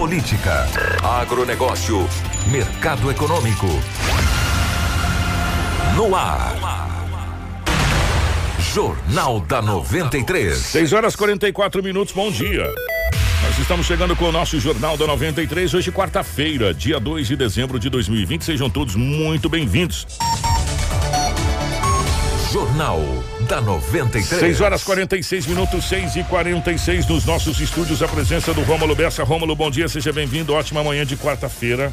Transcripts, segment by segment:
política, agronegócio, mercado econômico. No ar. Jornal da 93. 6 horas 44 minutos, bom dia. Nós estamos chegando com o nosso Jornal da 93, hoje quarta-feira, dia 2 de dezembro de 2020. Sejam todos muito bem-vindos. Jornal da 93. 6 horas 46 minutos, 6 e 46 nos nossos estúdios. A presença do Rômulo Bessa. Rômulo, bom dia, seja bem-vindo. Ótima manhã de quarta-feira.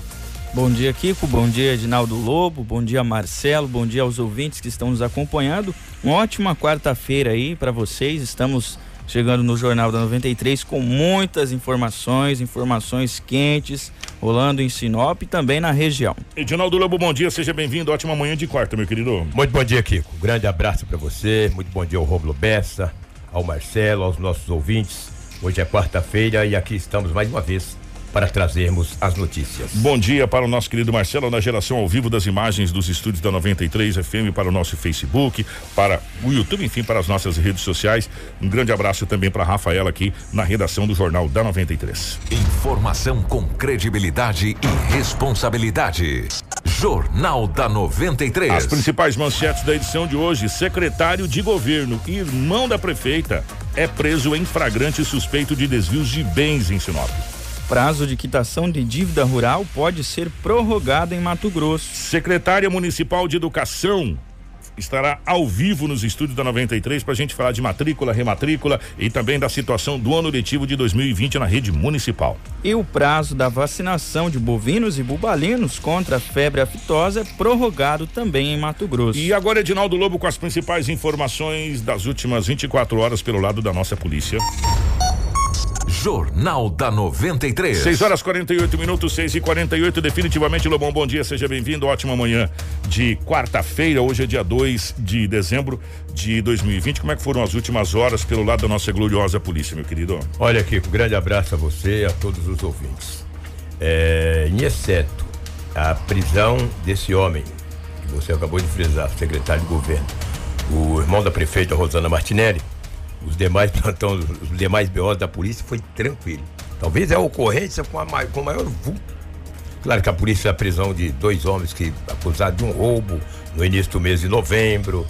Bom dia, Kiko. Bom dia, Edinaldo Lobo. Bom dia, Marcelo. Bom dia aos ouvintes que estão nos acompanhando. Uma ótima quarta-feira aí para vocês. Estamos chegando no Jornal da 93 com muitas informações, informações quentes, rolando em Sinop e também na região. Edinaldo Lobo, bom dia, seja bem-vindo. Ótima manhã de quarta, meu querido. Muito bom dia, Kiko. Grande abraço para você. Muito bom dia ao Romulo Bessa, ao Marcelo, aos nossos ouvintes. Hoje é quarta-feira e aqui estamos mais uma vez para trazermos as notícias. Bom dia para o nosso querido Marcelo, na geração ao vivo das imagens dos estúdios da 93 FM, para o nosso Facebook, para o YouTube, enfim, para as nossas redes sociais. Um grande abraço também para a Rafaela aqui na redação do Jornal da 93. Informação com credibilidade e responsabilidade. Jornal da 93. As principais manchetes da edição de hoje: secretário de governo, irmão da prefeita, é preso em flagrante suspeito de desvios de bens em Sinop. Prazo de quitação de dívida rural pode ser prorrogado em Mato Grosso. Secretária Municipal de Educação estará ao vivo nos estúdios da 93 para a gente falar de matrícula, rematrícula e também da situação do ano letivo de 2020 na rede municipal. E o prazo da vacinação de bovinos e bubalinos contra a febre aftosa é prorrogado também em Mato Grosso. E agora Edinaldo Lobo com as principais informações das últimas 24 horas pelo lado da nossa polícia. Jornal da 93. 6 horas 48 minutos, 6 e 48 Definitivamente, Lobão, bom dia, seja bem-vindo. Ótima manhã de quarta-feira. Hoje é dia 2 de dezembro de 2020. Como é que foram as últimas horas pelo lado da nossa gloriosa polícia, meu querido? Olha, Kiko, grande abraço a você e a todos os ouvintes. É, em exceto a prisão desse homem, que você acabou de frisar, secretário de governo, o irmão da prefeita Rosana Martinelli os demais plantões, os demais BOs da polícia foi tranquilo. Talvez é a ocorrência com, a, com maior vulto. Claro que a polícia a prisão de dois homens que acusados de um roubo no início do mês de novembro.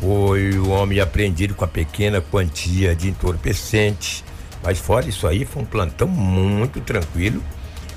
Foi o homem apreendido com a pequena quantia de entorpecente. Mas fora isso aí, foi um plantão muito tranquilo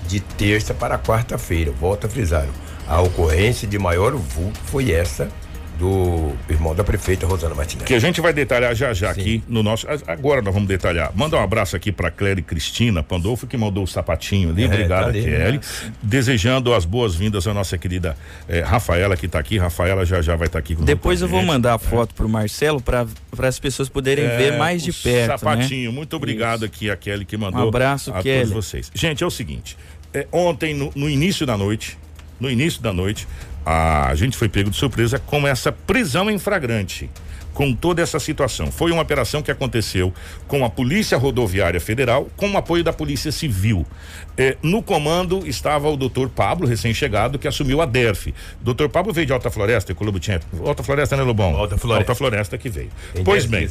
de terça para quarta-feira. Volto a frisar. A ocorrência de maior vulto foi essa do irmão da prefeita Rosana Martinez. Que a gente vai detalhar já já Sim. aqui no nosso. Agora nós vamos detalhar. Manda um abraço aqui para Cléria Cristina Pandolfo, que mandou o sapatinho ali. É, Obrigado, tá Kelly. Né? Desejando as boas-vindas à nossa querida eh, Rafaela, que está aqui. Rafaela já já vai estar tá aqui com Depois eu vou mandar a foto é. pro Marcelo para as pessoas poderem é, ver mais de perto. Né? Sapatinho, né? muito obrigado Isso. aqui a Kelly que mandou. Um abraço, a Kelly. todos vocês. Gente, é o seguinte. É, ontem, no, no início da noite, no início da noite, a gente foi pego de surpresa com essa prisão em flagrante com toda essa situação. Foi uma operação que aconteceu com a Polícia Rodoviária Federal, com o apoio da Polícia Civil. Eh, no comando estava o doutor Pablo, recém-chegado, que assumiu a DERF. Doutor Pablo veio de Alta Floresta, Colombo tinha. Alta Floresta, né, Lobão? Alta Floresta. Alta Floresta que veio. Tem pois bem,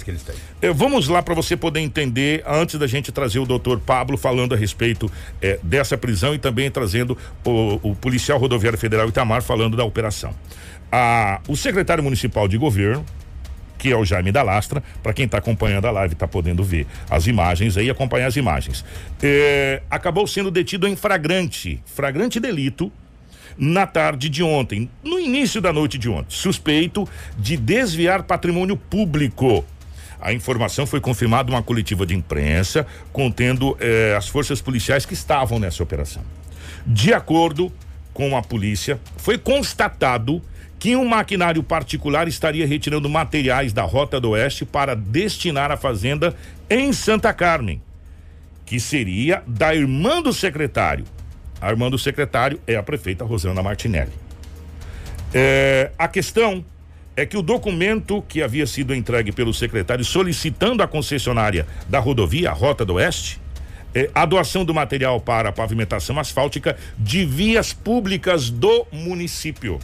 eh, vamos lá para você poder entender, antes da gente trazer o doutor Pablo falando a respeito eh, dessa prisão e também trazendo o, o policial rodoviário federal Itamar falando da operação. Ah, o secretário municipal de governo, que é o Jaime da Lastra. Para quem está acompanhando a live, está podendo ver as imagens aí, acompanhar as imagens. É, acabou sendo detido em flagrante, flagrante delito na tarde de ontem, no início da noite de ontem, suspeito de desviar patrimônio público. A informação foi confirmada uma coletiva de imprensa contendo eh, as forças policiais que estavam nessa operação. De acordo com a polícia, foi constatado que um maquinário particular estaria retirando materiais da Rota do Oeste para destinar à fazenda em Santa Carmen, que seria da irmã do secretário. A irmã do secretário é a prefeita Rosana Martinelli. É, a questão é que o documento que havia sido entregue pelo secretário solicitando à concessionária da rodovia, a Rota do Oeste, é, a doação do material para a pavimentação asfáltica de vias públicas do município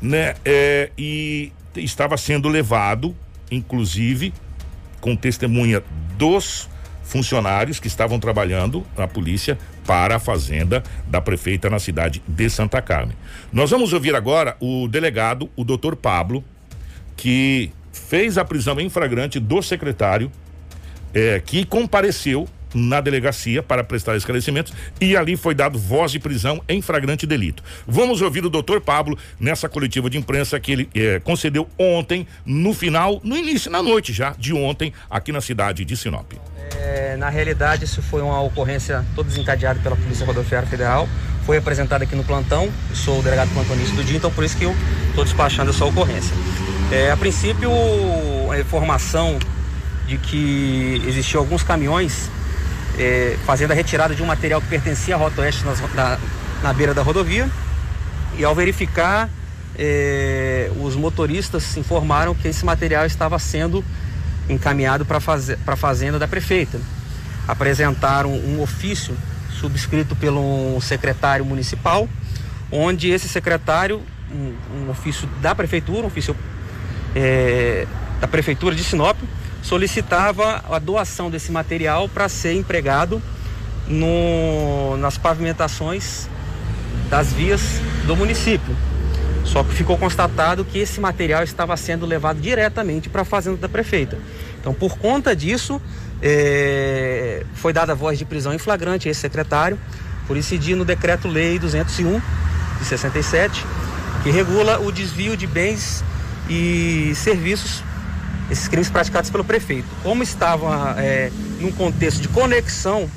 né? É, e estava sendo levado, inclusive, com testemunha dos funcionários que estavam trabalhando na polícia para a fazenda da prefeita na cidade de Santa Carmen. Nós vamos ouvir agora o delegado, o doutor Pablo, que fez a prisão em flagrante do secretário é, que compareceu na delegacia para prestar esclarecimentos e ali foi dado voz de prisão em flagrante delito. Vamos ouvir o doutor Pablo nessa coletiva de imprensa que ele é, concedeu ontem, no final, no início, na noite já de ontem, aqui na cidade de Sinop. É, na realidade, isso foi uma ocorrência toda desencadeada pela Polícia Rodoviária Federal. Foi apresentada aqui no plantão. Eu sou o delegado plantonista do dia, então por isso que eu estou despachando essa ocorrência. É, a princípio, a informação de que existiam alguns caminhões é, fazendo a retirada de um material que pertencia à Rota Oeste nas, na, na, beira da rodovia. E ao verificar, é, os motoristas informaram que esse material estava sendo encaminhado para a fazenda da prefeita. Apresentaram um ofício subscrito pelo secretário municipal, onde esse secretário, um, um ofício da prefeitura, um ofício é, da prefeitura de Sinop, solicitava a doação desse material para ser empregado no, nas pavimentações das vias do município. Só que ficou constatado que esse material estava sendo levado diretamente para a fazenda da prefeita. Então, por conta disso, é, foi dada voz de prisão em flagrante a esse secretário, por incidir no decreto-lei 201 de 67, que regula o desvio de bens e serviços esses crimes praticados pelo prefeito. Como estava é, num contexto de conexão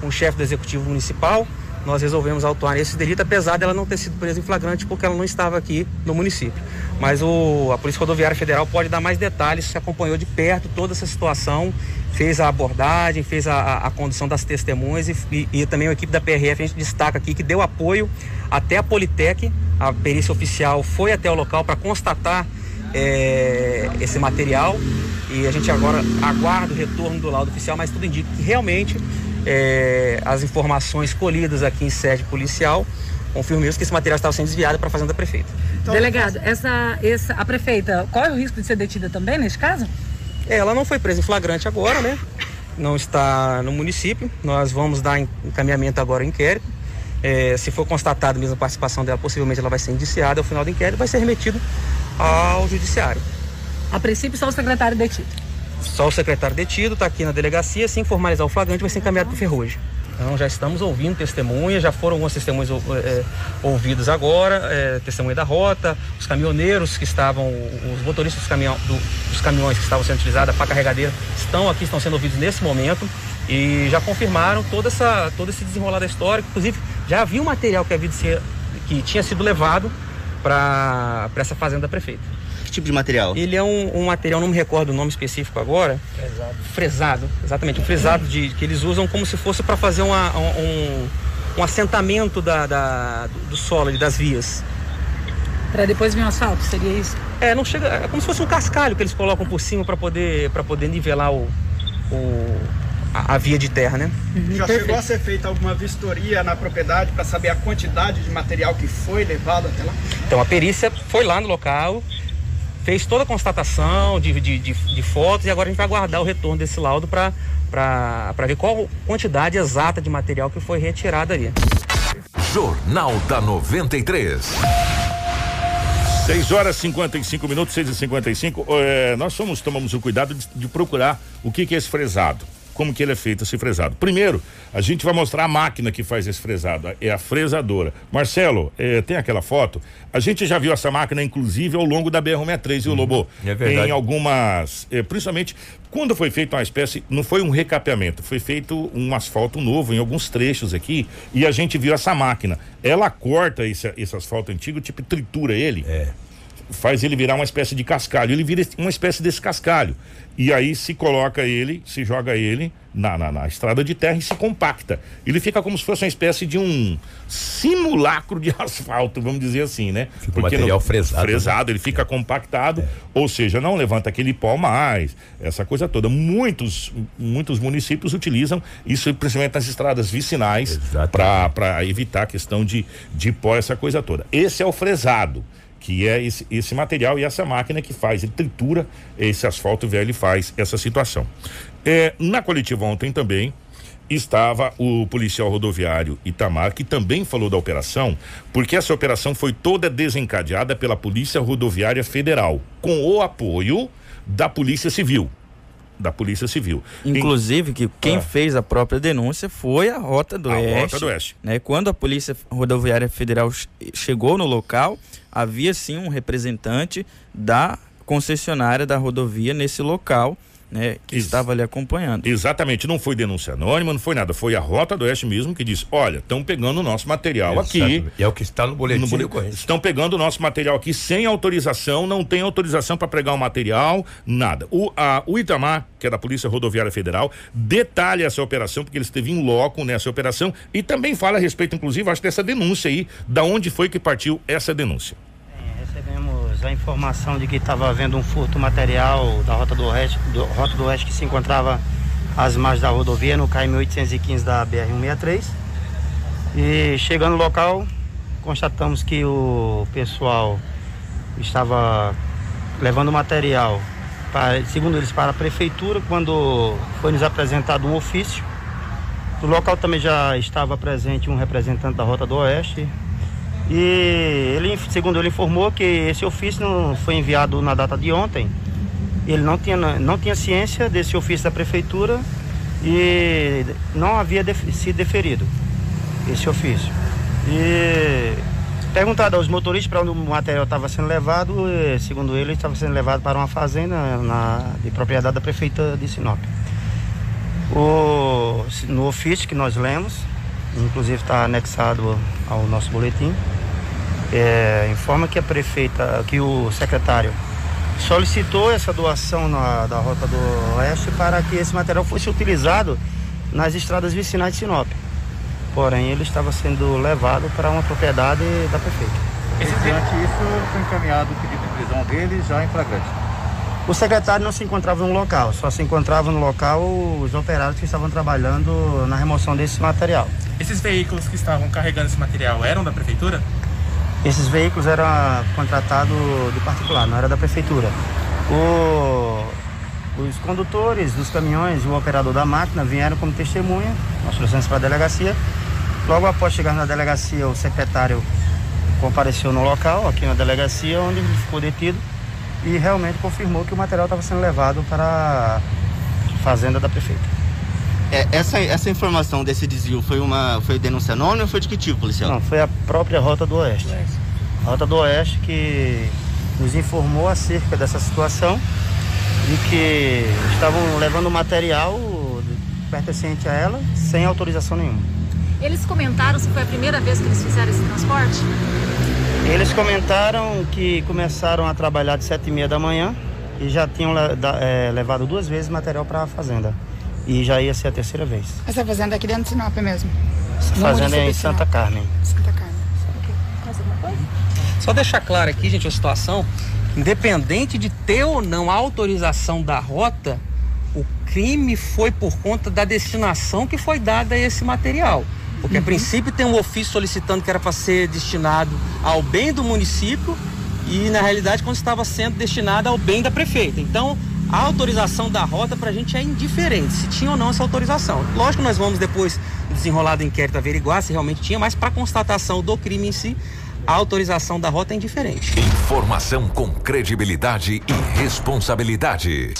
com o chefe do executivo municipal, nós resolvemos autuar esse delito, apesar dela não ter sido presa em flagrante porque ela não estava aqui no município. Mas o, a Polícia Rodoviária Federal pode dar mais detalhes, se acompanhou de perto toda essa situação, fez a abordagem, fez a, a, a condução das testemunhas e, e, e, também a equipe da PRF, a gente destaca aqui que deu apoio até a Politec, a perícia oficial foi até o local para constatar é, esse material e a gente agora aguarda o retorno do laudo oficial, mas tudo indica que realmente é, as informações colhidas aqui em sede policial confirmam que esse material estava sendo desviado para a fazenda da prefeita. Então, Delegado, essa, essa, a prefeita, qual é o risco de ser detida também nesse caso? É, ela não foi presa em flagrante agora, né? Não está no município. Nós vamos dar encaminhamento agora ao inquérito. É, se for constatado mesmo a participação dela, possivelmente ela vai ser indiciada ao final do inquérito vai ser remetido ao judiciário. A princípio, só o secretário detido? Só o secretário detido, está aqui na delegacia. Assim formalizar o flagrante, vai ser encaminhado para o Ferrugem. Então já estamos ouvindo testemunhas, já foram algumas testemunhas é, ouvidas agora, é, testemunha da rota, os caminhoneiros que estavam, os motoristas dos, caminhão, do, dos caminhões que estavam sendo utilizados, a pá carregadeira, estão aqui, estão sendo ouvidos nesse momento e já confirmaram toda essa, todo esse desenrolar da história. Inclusive, já havia um material que, havia ser, que tinha sido levado para essa fazenda prefeita. Que tipo de material? Ele é um, um, material, não me recordo o nome específico agora. Fresado. Fresado, exatamente. Um fresado de, que eles usam como se fosse para fazer uma, um, um assentamento da, da, do solo, das vias. Para depois vir um asfalto, seria isso? É, não chega. É como se fosse um cascalho que eles colocam por cima para poder, poder nivelar o, o a, a, via de terra, né? Uhum, Já chegou a ser feita alguma vistoria na propriedade para saber a quantidade de material que foi levado até lá? Então a perícia foi lá no local, fez toda a constatação de, de, de, de fotos e agora a gente vai aguardar o retorno desse laudo para ver qual quantidade exata de material que foi retirado ali. Jornal da 93. 6 horas 55 minutos, 6 e 55 é, Nós somos, tomamos o cuidado de, de procurar o que, que é esse fresado como que ele é feito esse fresado. Primeiro, a gente vai mostrar a máquina que faz esse fresado, é a fresadora. Marcelo, é, tem aquela foto? A gente já viu essa máquina, inclusive, ao longo da BR-163, viu, uhum. Lobo? É verdade. Em algumas, é, principalmente, quando foi feito uma espécie, não foi um recapeamento, foi feito um asfalto novo em alguns trechos aqui, e a gente viu essa máquina. Ela corta esse, esse asfalto antigo, tipo, tritura ele. É faz ele virar uma espécie de cascalho. Ele vira uma espécie desse cascalho. E aí se coloca ele, se joga ele na, na, na, estrada de terra e se compacta. Ele fica como se fosse uma espécie de um simulacro de asfalto, vamos dizer assim, né? Fica Porque material no, fresado. Fresado, né? ele fica compactado, é. ou seja, não levanta aquele pó mais, essa coisa toda. Muitos, muitos municípios utilizam isso, principalmente nas estradas vicinais, para evitar a questão de, de pó, essa coisa toda. Esse é o fresado que é esse, esse material e essa máquina que faz, ele tritura esse asfalto velho e faz essa situação. É, na coletiva ontem também estava o policial rodoviário Itamar, que também falou da operação, porque essa operação foi toda desencadeada pela Polícia Rodoviária Federal, com o apoio da Polícia Civil da Polícia Civil. Inclusive, que quem ah. fez a própria denúncia foi a Rota do a Oeste. Rota do Oeste. Né? Quando a Polícia Rodoviária Federal chegou no local, havia sim um representante da concessionária da rodovia nesse local né, que Ex estava ali acompanhando. Exatamente, não foi denúncia anônima, não foi nada, foi a Rota do Oeste mesmo que disse: olha, estão pegando o nosso material aqui. E é o que está no boletim. No boletim estão pegando o nosso material aqui sem autorização, não tem autorização para pregar o material, nada. O, a, o Itamar, que é da Polícia Rodoviária Federal, detalha essa operação, porque ele esteve em loco nessa operação e também fala a respeito, inclusive, acho dessa denúncia aí, da onde foi que partiu essa denúncia a informação de que estava havendo um furto material da Rota do Oeste, do, Rota do Oeste que se encontrava às margens da rodovia, no KM 815 da BR-163. E chegando no local, constatamos que o pessoal estava levando material, para, segundo eles, para a prefeitura, quando foi nos apresentado um ofício. No local também já estava presente um representante da Rota do Oeste, e ele, segundo ele informou que esse ofício não foi enviado na data de ontem. Ele não tinha, não tinha ciência desse ofício da prefeitura e não havia def, sido deferido esse ofício. E perguntado aos motoristas para onde o material estava sendo levado, segundo ele, estava sendo levado para uma fazenda na, de propriedade da prefeita de Sinop. O, no ofício que nós lemos, inclusive está anexado ao nosso boletim, é, informa que a prefeita, que o secretário solicitou essa doação na, da Rota do Oeste para que esse material fosse utilizado nas estradas vicinais de Sinop. Porém, ele estava sendo levado para uma propriedade da prefeita. Mediante isso, foi encaminhado o pedido de prisão dele já em flagrante. O secretário não se encontrava no local, só se encontrava no local os operários que estavam trabalhando na remoção desse material. Esses veículos que estavam carregando esse material eram da prefeitura? Esses veículos eram contratados de particular, não era da prefeitura. O, os condutores dos caminhões e o operador da máquina vieram como testemunha, nós trouxemos para a delegacia. Logo após chegar na delegacia, o secretário compareceu no local, aqui na delegacia, onde ele ficou detido e realmente confirmou que o material estava sendo levado para a fazenda da prefeita. É, essa, essa informação desse desvio foi uma foi denúncia anônima ou foi de que tipo, policial? Não, foi a própria Rota do Oeste. A Rota do Oeste que nos informou acerca dessa situação e que estavam levando material pertencente a ela sem autorização nenhuma. Eles comentaram se foi a primeira vez que eles fizeram esse transporte? Eles comentaram que começaram a trabalhar de sete e meia da manhã e já tinham é, levado duas vezes material para a fazenda. E já ia ser a terceira vez. Essa fazenda é aqui dentro de Sinop mesmo? Fazenda é em Santa Carmen. Santa Carmen. Mais alguma coisa? Só deixar claro aqui, gente, a situação. Independente de ter ou não a autorização da rota, o crime foi por conta da destinação que foi dada a esse material. Porque uhum. a princípio tem um ofício solicitando que era para ser destinado ao bem do município e na realidade quando estava sendo destinado ao bem da prefeita. Então a autorização da rota para a gente é indiferente, se tinha ou não essa autorização. Lógico nós vamos depois desenrolar do inquérito averiguar se realmente tinha, mas para constatação do crime em si, a autorização da rota é indiferente. Informação com credibilidade e responsabilidade.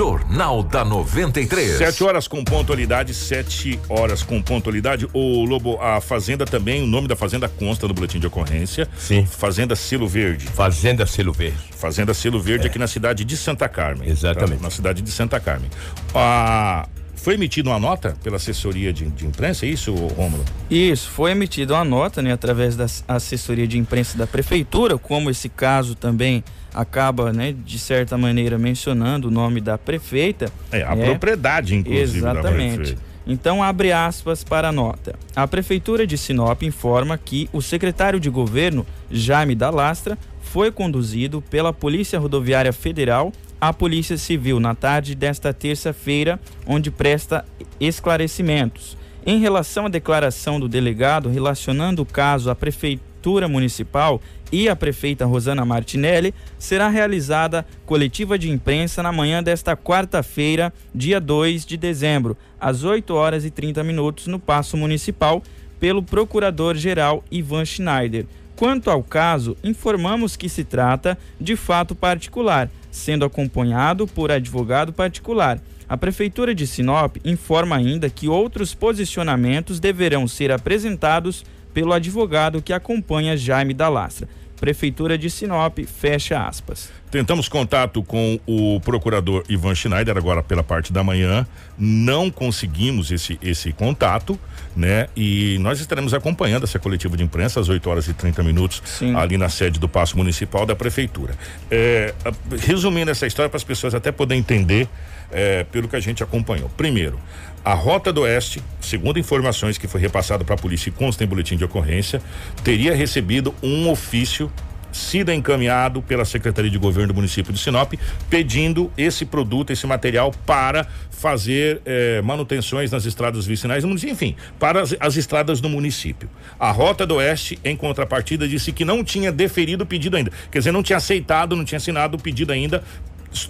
Jornal da 93. Sete horas com pontualidade, sete horas com pontualidade. O Lobo, a fazenda também, o nome da fazenda consta no boletim de ocorrência. Sim. Fazenda Silo Verde. Fazenda Silo Verde. Fazenda Silo Verde é. aqui na cidade de Santa Carmen. Exatamente. Tá? Na cidade de Santa Carmen. A foi emitida uma nota pela assessoria de, de imprensa, é isso, Rômulo? Isso, foi emitida uma nota, né, através da assessoria de imprensa da prefeitura, como esse caso também acaba, né, de certa maneira mencionando o nome da prefeita. É, a é, propriedade, inclusive. Exatamente. Então, abre aspas para a nota. A Prefeitura de Sinop informa que o secretário de governo, Jaime da Lastra, foi conduzido pela Polícia Rodoviária Federal à Polícia Civil na tarde desta terça-feira, onde presta esclarecimentos. Em relação à declaração do delegado relacionando o caso à, Prefeitura Municipal e a prefeita Rosana Martinelli, será realizada coletiva de imprensa na manhã desta quarta-feira, dia 2 de dezembro, às 8 horas e 30 minutos, no Paço Municipal, pelo Procurador-Geral Ivan Schneider. Quanto ao caso, informamos que se trata de fato particular, sendo acompanhado por advogado particular. A Prefeitura de Sinop informa ainda que outros posicionamentos deverão ser apresentados pelo advogado que acompanha Jaime da Lastra. Prefeitura de Sinop, fecha aspas. Tentamos contato com o procurador Ivan Schneider agora pela parte da manhã, não conseguimos esse esse contato, né? E nós estaremos acompanhando essa coletiva de imprensa às 8 horas e 30 minutos Sim. ali na sede do Paço Municipal da Prefeitura. É, resumindo essa história para as pessoas até poderem entender é, pelo que a gente acompanhou. Primeiro, a Rota do Oeste, segundo informações que foi repassado para a polícia e consta em boletim de ocorrência, teria recebido um ofício sido encaminhado pela Secretaria de Governo do município de Sinop, pedindo esse produto, esse material para fazer eh, manutenções nas estradas vicinais enfim, para as, as, estradas do município. A Rota do Oeste, em contrapartida, disse que não tinha deferido o pedido ainda, quer dizer, não tinha aceitado, não tinha assinado o pedido ainda,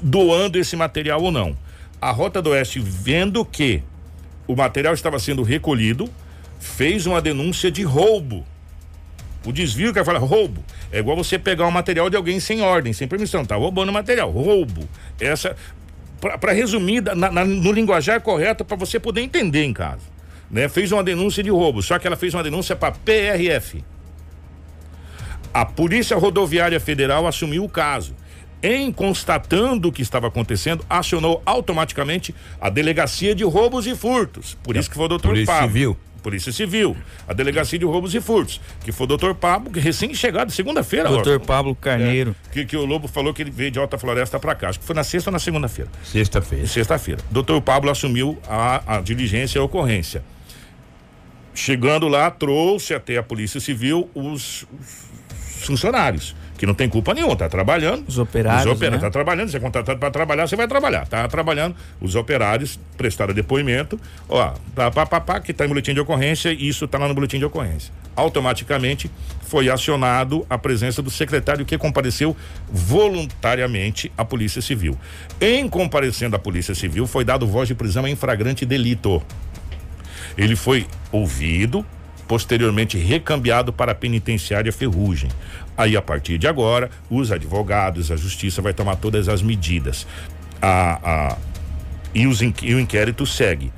doando esse material ou não. A Rota do Oeste, vendo que o material estava sendo recolhido, fez uma denúncia de roubo. O desvio que fala roubo é igual você pegar um material de alguém sem ordem, sem permissão, tá roubando material, roubo. Essa para resumir na, na, no linguajar correto para você poder entender em casa, né? Fez uma denúncia de roubo, só que ela fez uma denúncia para PRF. A Polícia Rodoviária Federal assumiu o caso em constatando o que estava acontecendo, acionou automaticamente a Delegacia de Roubos e Furtos. Por isso que foi o doutor Polícia Pablo. Civil. Polícia Civil, a Delegacia de Roubos e Furtos, que foi o doutor Pablo, que recém-chegado, segunda-feira. Doutor Pablo Carneiro. É, que, que o Lobo falou que ele veio de Alta Floresta para cá. Acho que foi na sexta ou na segunda-feira? Sexta-feira. Sexta-feira. Doutor Pablo assumiu a, a diligência e a ocorrência. Chegando lá, trouxe até a Polícia Civil os, os funcionários que não tem culpa nenhuma, tá trabalhando. Os operários. Os operários, né? tá trabalhando, você é contratado para trabalhar, você vai trabalhar. Tá trabalhando, os operários prestaram depoimento, ó, tá, pá, pá, pá, que tá em boletim de ocorrência, e isso tá lá no boletim de ocorrência. Automaticamente foi acionado a presença do secretário que compareceu voluntariamente à Polícia Civil. Em comparecendo à Polícia Civil, foi dado voz de prisão em flagrante delito. Ele foi ouvido, posteriormente recambiado para a penitenciária Ferrugem. Aí, a partir de agora, os advogados, a justiça vai tomar todas as medidas. A, a, e, os, e o inquérito segue.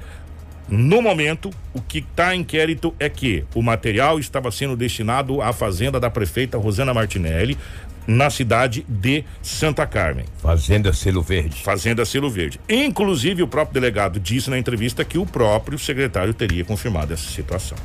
No momento, o que está em inquérito é que o material estava sendo destinado à fazenda da prefeita Rosana Martinelli, na cidade de Santa Carmen. Fazenda Selo Verde. Fazenda Selo Verde. Inclusive, o próprio delegado disse na entrevista que o próprio secretário teria confirmado essa situação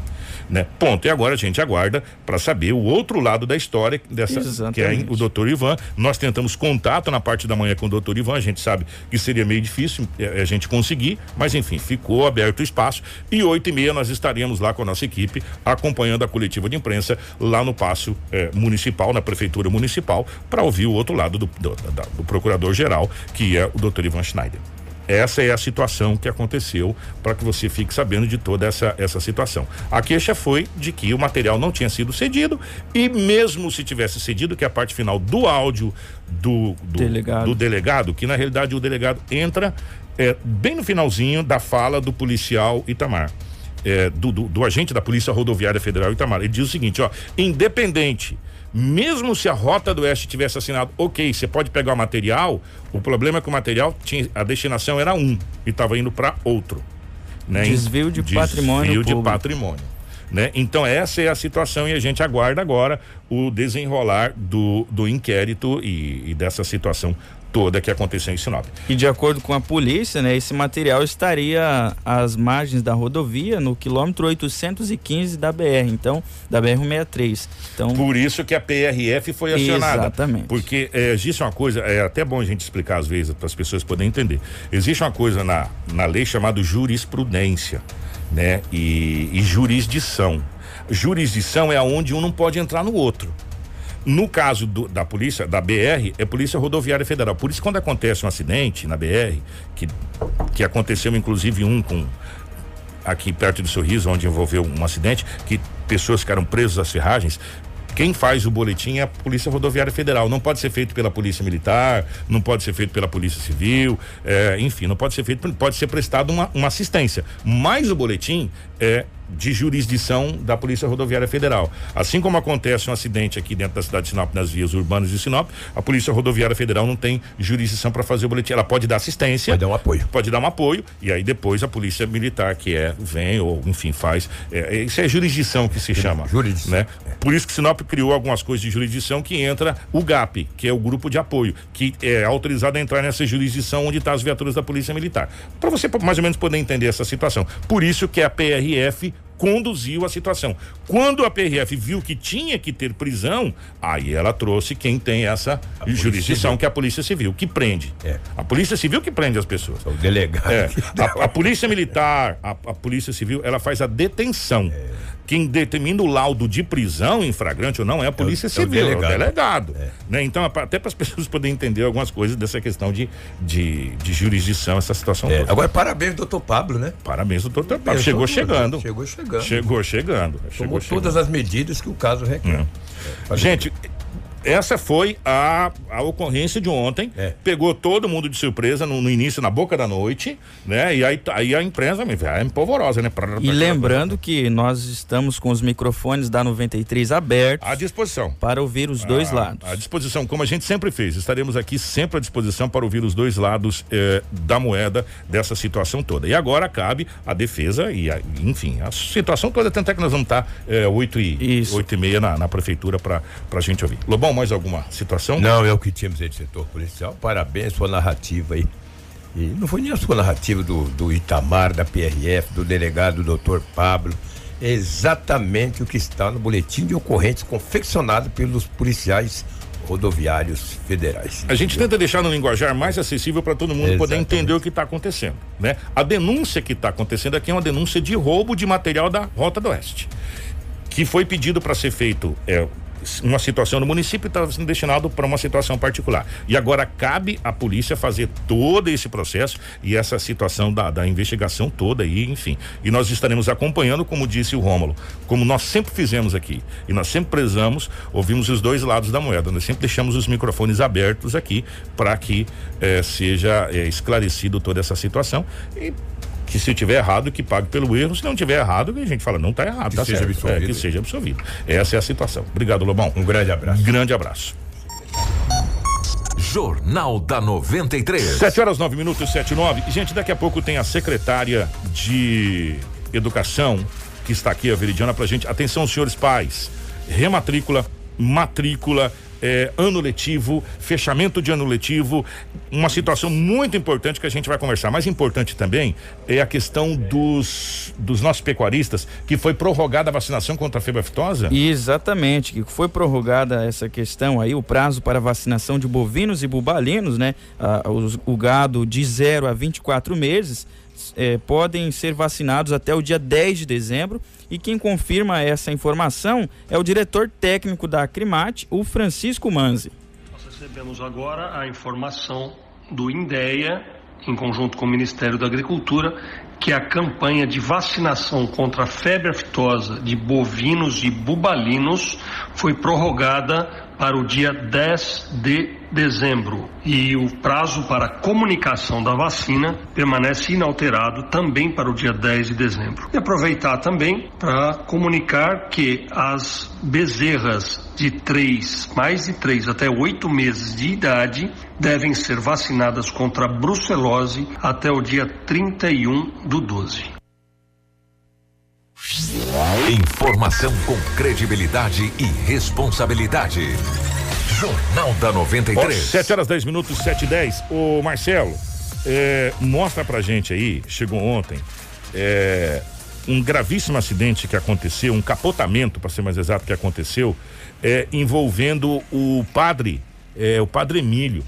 né? Ponto. E agora a gente aguarda para saber o outro lado da história dessa Exatamente. que é o doutor Ivan. Nós tentamos contato na parte da manhã com o doutor Ivan, a gente sabe que seria meio difícil é, a gente conseguir, mas enfim, ficou aberto o espaço e oito e meia nós estaremos lá com a nossa equipe acompanhando a coletiva de imprensa lá no Paço é, Municipal, na Prefeitura Municipal, para ouvir o outro lado do, do, do, do Procurador-Geral, que é o doutor Ivan Schneider. Essa é a situação que aconteceu para que você fique sabendo de toda essa, essa situação. A queixa foi de que o material não tinha sido cedido e mesmo se tivesse cedido, que é a parte final do áudio do, do, delegado. do delegado, que na realidade o delegado entra é, bem no finalzinho da fala do policial Itamar. É, do, do, do agente da Polícia Rodoviária Federal Itamar. Ele diz o seguinte, ó, independente mesmo se a Rota do Oeste tivesse assinado, ok, você pode pegar o material, o problema é que o material tinha, a destinação era um e estava indo para outro. Né? Desvio de Desvio patrimônio. Desvio de patrimônio. Né? Então essa é a situação e a gente aguarda agora o desenrolar do, do inquérito e, e dessa situação toda que aconteceu em Sinop. E de acordo com a polícia, né, esse material estaria às margens da rodovia no quilômetro 815 da BR, então da BR 163. Então por isso que a PRF foi acionada. Exatamente. Porque é, existe uma coisa, é até bom a gente explicar às vezes para as pessoas poderem entender. Existe uma coisa na na lei chamada jurisprudência, né, e, e jurisdição. Jurisdição é aonde um não pode entrar no outro. No caso do, da polícia, da BR, é Polícia Rodoviária Federal. Por isso, quando acontece um acidente na BR, que, que aconteceu inclusive um com aqui perto do Sorriso, onde envolveu um acidente, que pessoas ficaram presas às ferragens, quem faz o boletim é a Polícia Rodoviária Federal. Não pode ser feito pela Polícia Militar, não pode ser feito pela Polícia Civil, é, enfim, não pode ser feito, pode ser prestado uma, uma assistência. Mas o boletim é de jurisdição da Polícia Rodoviária Federal. Assim como acontece um acidente aqui dentro da cidade de Sinop, nas vias urbanas de Sinop, a Polícia Rodoviária Federal não tem jurisdição para fazer o boletim. Ela pode dar assistência. Pode dar um apoio. Pode dar um apoio. E aí depois a Polícia Militar, que é, vem ou enfim faz. É, é isso é jurisdição que se chama. Jurisdição. Né? Por isso que Sinop criou algumas coisas de jurisdição que entra o GAP, que é o grupo de apoio, que é autorizado a entrar nessa jurisdição onde estão tá as viaturas da Polícia Militar. Para você mais ou menos poder entender essa situação. Por isso que a PRF conduziu a situação. Quando a PRF viu que tinha que ter prisão, aí ela trouxe quem tem essa a jurisdição, que é a Polícia Civil, que prende. É. A Polícia Civil que prende as pessoas. O delegado. É. A, a, Polícia Militar, a, a, Polícia Civil, ela faz a detenção. É. Quem determina o laudo de prisão em flagrante ou não é a Polícia é o, Civil, é o delegado. É o delegado é. né? Então, até para as pessoas poderem entender algumas coisas dessa questão de, de, de jurisdição, essa situação é. toda. Agora, parabéns, doutor Pablo, né? Parabéns, doutor Pablo. Chegou chegando. Chegou chegando. Chegou chegando. Tomou chegou todas chegando. as medidas que o caso requer. É. Gente, essa foi a, a ocorrência de ontem. É. Pegou todo mundo de surpresa no, no, início, na boca da noite, né? E aí, aí a imprensa é empolvorosa, né? Pra, pra, e lembrando que nós estamos com os microfones da 93 abertos. À disposição. Para ouvir os dois à, lados. À disposição, como a gente sempre fez. Estaremos aqui sempre à disposição para ouvir os dois lados eh, da moeda dessa situação toda. E agora cabe a defesa e, a, enfim, a situação toda. Tanto é que nós vamos estar eh, 8 e, Isso. 8 e meia na, na prefeitura para a gente ouvir. Lobão, mais alguma situação? Não, é o que tínhamos aí de setor policial. Parabéns, sua narrativa aí. E não foi nem a sua narrativa do, do Itamar, da PRF, do delegado doutor Pablo. É exatamente o que está no boletim de ocorrências confeccionado pelos policiais rodoviários federais. A gente tenta deixar no linguajar mais acessível para todo mundo Exatamente. poder entender o que está acontecendo, né? A denúncia que está acontecendo aqui é uma denúncia de roubo de material da Rota do Oeste, que foi pedido para ser feito é, uma situação no município estava sendo destinado para uma situação particular. E agora cabe à polícia fazer todo esse processo e essa situação da, da investigação toda aí, enfim. E nós estaremos acompanhando, como disse o Rômulo, como nós sempre fizemos aqui. E nós sempre prezamos, ouvimos os dois lados da moeda. Nós sempre deixamos os microfones abertos aqui para que eh, seja eh, esclarecido toda essa situação. E que se tiver errado, que pague pelo erro. Se não tiver errado, a gente fala, não está errado, que tá seja certo. Absolvido. É, que seja absolvido. Essa é a situação. Obrigado, Lobão. Um grande abraço. Grande abraço. Jornal da 93. 7 horas 9 minutos, 7 e 9. Gente, daqui a pouco tem a secretária de Educação que está aqui, a Veridiana, pra gente. Atenção, senhores pais. Rematrícula, matrícula é, ano letivo, fechamento de ano letivo, uma situação muito importante que a gente vai conversar. Mais importante também é a questão dos, dos nossos pecuaristas, que foi prorrogada a vacinação contra a febre aftosa? Exatamente, que foi prorrogada essa questão aí, o prazo para vacinação de bovinos e bubalinos, né? Ah, os, o gado de 0 a 24 meses eh, podem ser vacinados até o dia 10 de dezembro. E quem confirma essa informação é o diretor técnico da Acrimate, o Francisco Manzi. Nós recebemos agora a informação do INDEA, em conjunto com o Ministério da Agricultura, que a campanha de vacinação contra a febre aftosa de bovinos e bubalinos foi prorrogada para o dia 10 de dezembro e o prazo para comunicação da vacina permanece inalterado também para o dia 10 de dezembro. E aproveitar também para comunicar que as bezerras de 3, mais de 3 até 8 meses de idade devem ser vacinadas contra a brucelose até o dia 31 do 12. Informação com credibilidade e responsabilidade. Jornal da 93. 7 horas 10 minutos, 7 e 10. Ô Marcelo, é, mostra pra gente aí, chegou ontem, é, um gravíssimo acidente que aconteceu, um capotamento, para ser mais exato, que aconteceu, é, envolvendo o padre, é, o padre Emílio.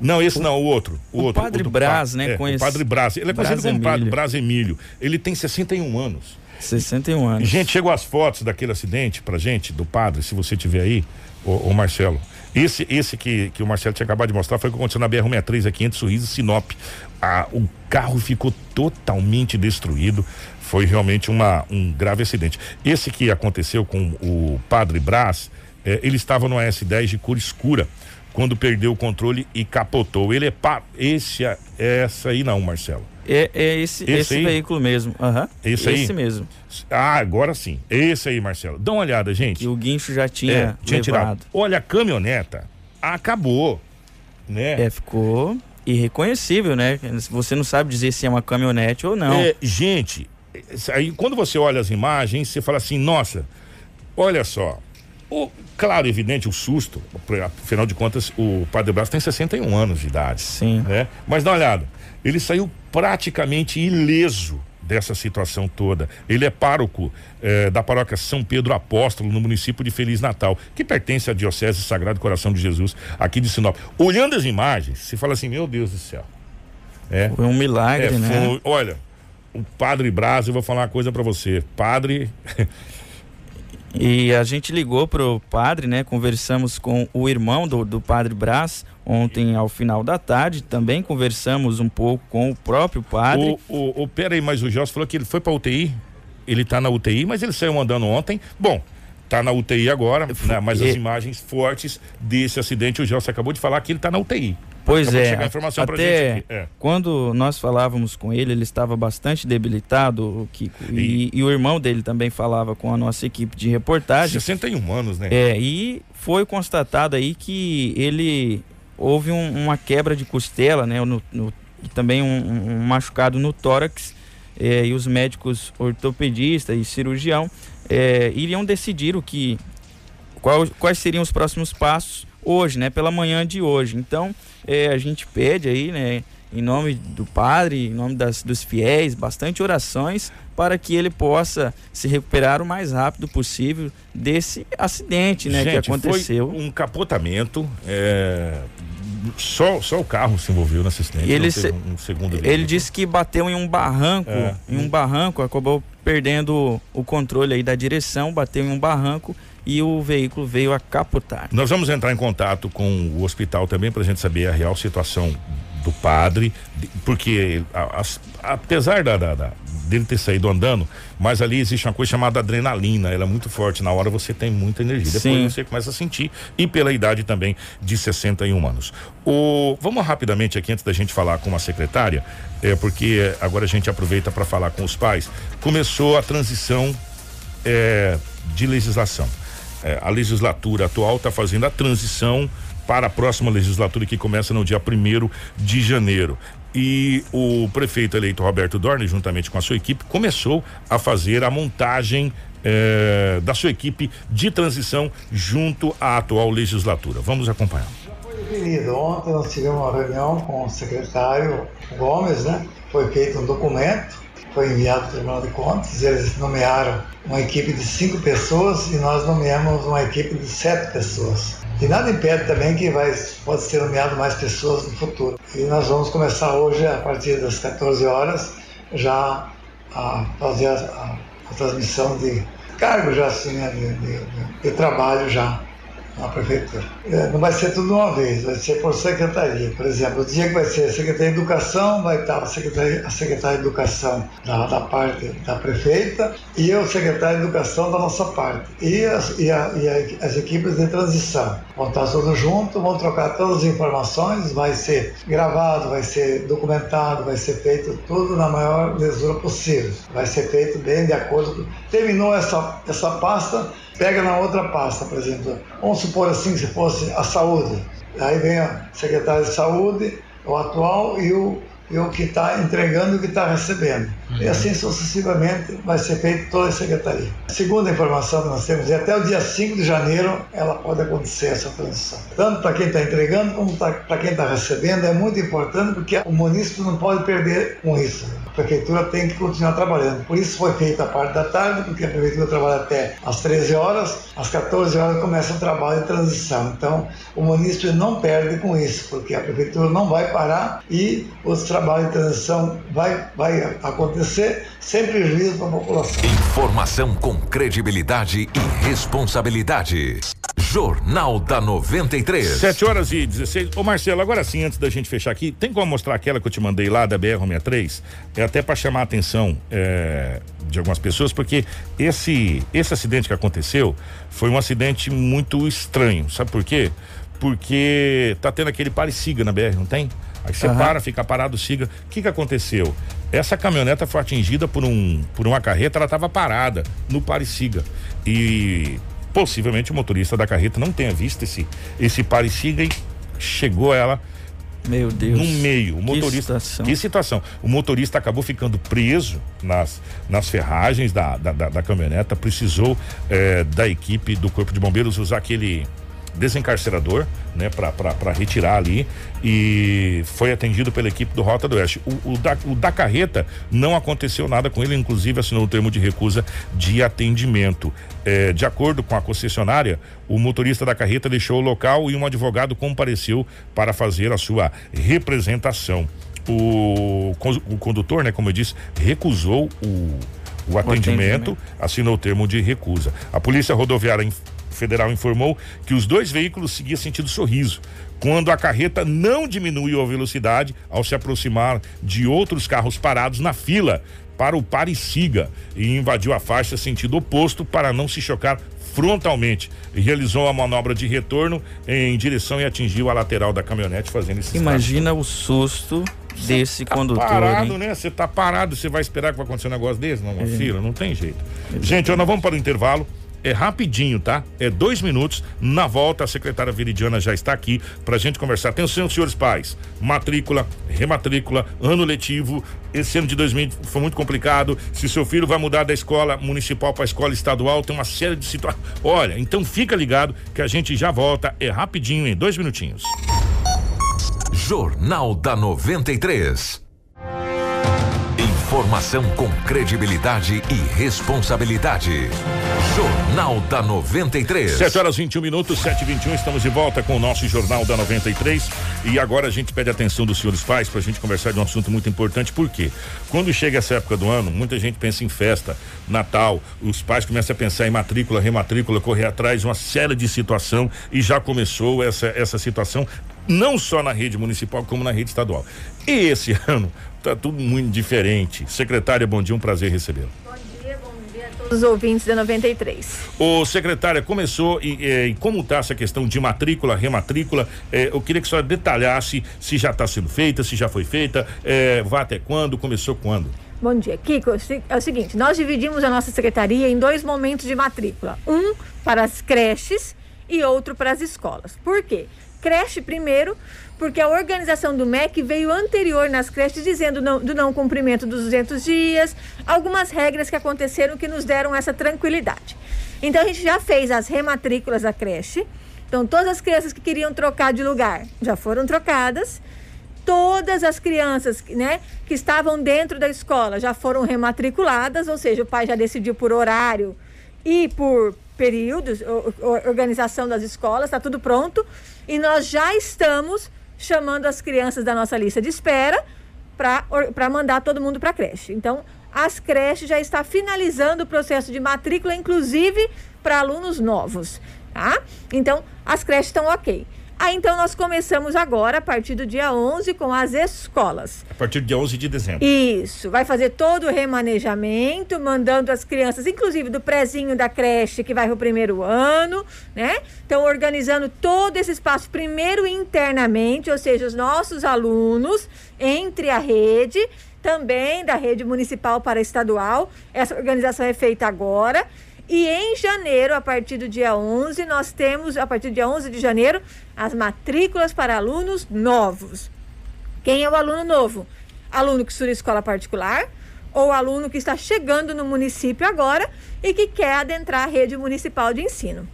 Não, esse o, não, o outro. O, o outro, padre o Braz, né? É, o padre Braz. Ele é conhecido como padre Braz Emílio. Ele tem 61 anos. 61 anos. Gente, chegou as fotos daquele acidente pra gente, do padre, se você tiver aí, o, Marcelo. Esse, esse que, que o Marcelo tinha acabado de mostrar foi o que aconteceu na BR-163 aqui entre Sorriso e Sinop. Ah, o carro ficou totalmente destruído. Foi realmente uma, um grave acidente. Esse que aconteceu com o padre Brás, É, ele estava no S10 de cor escura quando perdeu o controle e capotou. Ele é pá, esse essa aí não, Marcelo. É, é esse, esse, esse veículo mesmo. Uhum. Esse, esse aí? mesmo. Ah, agora sim. Esse aí, Marcelo. Dá uma olhada, gente. Que o guincho já tinha, é, tinha tirado. Olha, a caminhoneta acabou, né? É, ficou irreconhecível, né? Você não sabe dizer se é uma caminhonete ou não. É, gente, aí quando você olha as imagens, você fala assim, nossa, olha só. O, claro, evidente, o susto, afinal de contas, o Padre Brás tem 61 anos de idade. Sim. Né? Mas dá uma olhada, ele saiu praticamente ileso dessa situação toda. Ele é pároco eh, da paróquia São Pedro Apóstolo, no município de Feliz Natal, que pertence à Diocese Sagrado Coração de Jesus, aqui de Sinop. Olhando as imagens, se fala assim: meu Deus do céu. É, foi um milagre, é, né? Foi, olha, o padre Braz, eu vou falar uma coisa para você. Padre. e a gente ligou pro padre, né? Conversamos com o irmão do, do padre Braz ontem ao final da tarde. Também conversamos um pouco com o próprio padre. O, o, o pera aí, mas o Jorge falou que ele foi pra UTI. Ele tá na UTI, mas ele saiu andando ontem. Bom, tá na UTI agora, né? mas as imagens fortes desse acidente, o Gelson acabou de falar que ele tá na UTI. Pois Acabou é, até é. quando nós falávamos com ele, ele estava bastante debilitado, o Kiko, e, e, e, o irmão dele também falava com a nossa equipe de reportagem. 61 anos, né? É, e foi constatado aí que ele houve um, uma quebra de costela, né, no, no e também um, um, machucado no tórax, é, e os médicos ortopedista e cirurgião é, iriam decidir o que qual, quais seriam os próximos passos hoje, né, pela manhã de hoje. Então, é, a gente pede aí, né, em nome do padre, em nome das, dos fiéis, bastante orações para que ele possa se recuperar o mais rápido possível desse acidente, né, gente, que aconteceu. um capotamento, é, só, só o carro se envolveu nesse acidente. Ele, se, um segundo ele disse que bateu em um barranco, é. em um barranco, acabou perdendo o controle aí da direção, bateu em um barranco e o veículo veio a capotar. Nós vamos entrar em contato com o hospital também para a gente saber a real situação do padre, porque a, a, apesar da, da, da, dele ter saído andando, mas ali existe uma coisa chamada adrenalina, ela é muito forte, na hora você tem muita energia, depois Sim. você começa a sentir, e pela idade também de 61 anos. O, vamos rapidamente aqui, antes da gente falar com a secretária, é, porque agora a gente aproveita para falar com os pais, começou a transição é, de legislação é, a legislatura atual está fazendo a transição para a próxima legislatura que começa no dia primeiro de janeiro. E o prefeito eleito Roberto Dorne, juntamente com a sua equipe, começou a fazer a montagem é, da sua equipe de transição junto à atual legislatura. Vamos acompanhar. Já foi definido. Ontem nós tivemos uma reunião com o secretário Gomes, né? Foi feito um documento foi enviado para o Tribunal de Contas, eles nomearam uma equipe de cinco pessoas e nós nomeamos uma equipe de sete pessoas. E nada impede também que vai, pode ser nomeado mais pessoas no futuro. E nós vamos começar hoje, a partir das 14 horas, já a fazer a, a, a transmissão de cargo já assim, né, de, de, de trabalho já na prefeitura. É, não vai ser tudo uma vez, vai ser por secretaria. Por exemplo, o dia que vai ser a Secretaria de Educação, vai estar a Secretaria, a secretária de Educação da, da parte da prefeita e o secretário de Educação da nossa parte. E as, e a, e as equipes de transição. Vão estar todos juntos, vão trocar todas as informações, vai ser gravado, vai ser documentado, vai ser feito tudo na maior mesura possível. Vai ser feito bem de acordo. Terminou essa, essa pasta, pega na outra pasta, por exemplo. Vamos supor assim, se fosse a saúde. Aí vem a secretária de saúde, o atual e o, e o que está entregando e o que está recebendo. Uhum. E assim sucessivamente vai ser feito toda a secretaria. Segunda informação que nós temos, e até o dia 5 de janeiro ela pode acontecer essa transição. Tanto para quem está entregando como para quem está recebendo, é muito importante porque o município não pode perder com isso prefeitura tem que continuar trabalhando. Por isso foi feita a parte da tarde, porque a prefeitura trabalha até às 13 horas, às 14 horas começa o trabalho de transição. Então, o município não perde com isso, porque a prefeitura não vai parar e os trabalhos de transição vai, vai acontecer sem prejuízo para a população. Informação com credibilidade e responsabilidade. Jornal da 93. 7 horas e 16. Ô Marcelo, agora sim, antes da gente fechar aqui, tem como mostrar aquela que eu te mandei lá da BR-63? É até para chamar a atenção é, de algumas pessoas, porque esse, esse acidente que aconteceu foi um acidente muito estranho. Sabe por quê? Porque tá tendo aquele pare-siga na BR, não tem? Aí você uhum. para, fica parado, siga. O que que aconteceu? Essa caminhoneta foi atingida por um por uma carreta, ela estava parada no pare-siga. E Possivelmente o motorista da carreta não tenha visto esse, esse pare-siga e chegou ela meu Deus. No meio. O motorista. Que situação. Que situação. O motorista acabou ficando preso nas, nas ferragens da, da, da, da caminhoneta, precisou eh, da equipe do Corpo de Bombeiros usar aquele desencarcerador, né, para retirar ali e foi atendido pela equipe do Rota do Oeste. O, o, da, o da carreta não aconteceu nada com ele, inclusive assinou o termo de recusa de atendimento. É, de acordo com a concessionária, o motorista da carreta deixou o local e um advogado compareceu para fazer a sua representação. O, o condutor, né, como eu disse, recusou o, o atendimento, atendimento, assinou o termo de recusa. A Polícia Rodoviária Federal informou que os dois veículos seguiam sentido sorriso, quando a carreta não diminuiu a velocidade ao se aproximar de outros carros parados na fila para o pare-siga e invadiu a faixa sentido oposto para não se chocar frontalmente e realizou a manobra de retorno em direção e atingiu a lateral da caminhonete fazendo esse Imagina o susto desse tá condutor. Parado, hein? né? Você tá parado, você vai esperar que vai acontecer um negócio desse? Não, é. fila, não tem jeito. Gente, nós vamos para o intervalo é rapidinho, tá? É dois minutos. Na volta, a secretária Viridiana já está aqui para a gente conversar. Atenção, senhores pais. Matrícula, rematrícula, ano letivo. Esse ano de 2020 foi muito complicado. Se seu filho vai mudar da escola municipal para a escola estadual, tem uma série de situações. Olha, então fica ligado que a gente já volta. É rapidinho, em dois minutinhos. Jornal da 93. Informação com credibilidade e responsabilidade. Jornal da 93. 7 horas 21 minutos, 7 e 21 estamos de volta com o nosso Jornal da 93. E agora a gente pede atenção dos senhores pais para a gente conversar de um assunto muito importante. Por quê? Quando chega essa época do ano, muita gente pensa em festa, Natal, os pais começam a pensar em matrícula, rematrícula, correr atrás uma série de situação e já começou essa, essa situação não só na rede municipal, como na rede estadual. E esse ano tá tudo muito diferente. Secretária, bom dia, um prazer recebê-lo. Bom dia, bom dia a todos os ouvintes da 93. Ô, secretária, começou e, e, e como está essa questão de matrícula, rematrícula? É, eu queria que a senhora detalhasse se já está sendo feita, se já foi feita, é, vai até quando, começou quando? Bom dia, Kiko. É o seguinte, nós dividimos a nossa secretaria em dois momentos de matrícula. Um para as creches e outro para as escolas. Por quê? Creche primeiro, porque a organização do MEC veio anterior nas creches dizendo não, do não cumprimento dos 200 dias, algumas regras que aconteceram que nos deram essa tranquilidade. Então a gente já fez as rematrículas da creche. Então todas as crianças que queriam trocar de lugar já foram trocadas. Todas as crianças, né, que estavam dentro da escola já foram rematriculadas, ou seja, o pai já decidiu por horário e por períodos, organização das escolas, está tudo pronto. E nós já estamos chamando as crianças da nossa lista de espera para mandar todo mundo para a creche. Então, as creches já está finalizando o processo de matrícula, inclusive para alunos novos, tá? Então, as creches estão ok. Aí então nós começamos agora, a partir do dia 11, com as escolas. A partir do dia 11 de dezembro. Isso. Vai fazer todo o remanejamento, mandando as crianças, inclusive do prezinho da creche, que vai para o primeiro ano, né? Então, organizando todo esse espaço, primeiro internamente, ou seja, os nossos alunos, entre a rede, também da rede municipal para estadual. Essa organização é feita agora. E em janeiro, a partir do dia 11, nós temos, a partir do dia 11 de janeiro, as matrículas para alunos novos. Quem é o aluno novo? Aluno que estuda escola particular ou aluno que está chegando no município agora e que quer adentrar a rede municipal de ensino.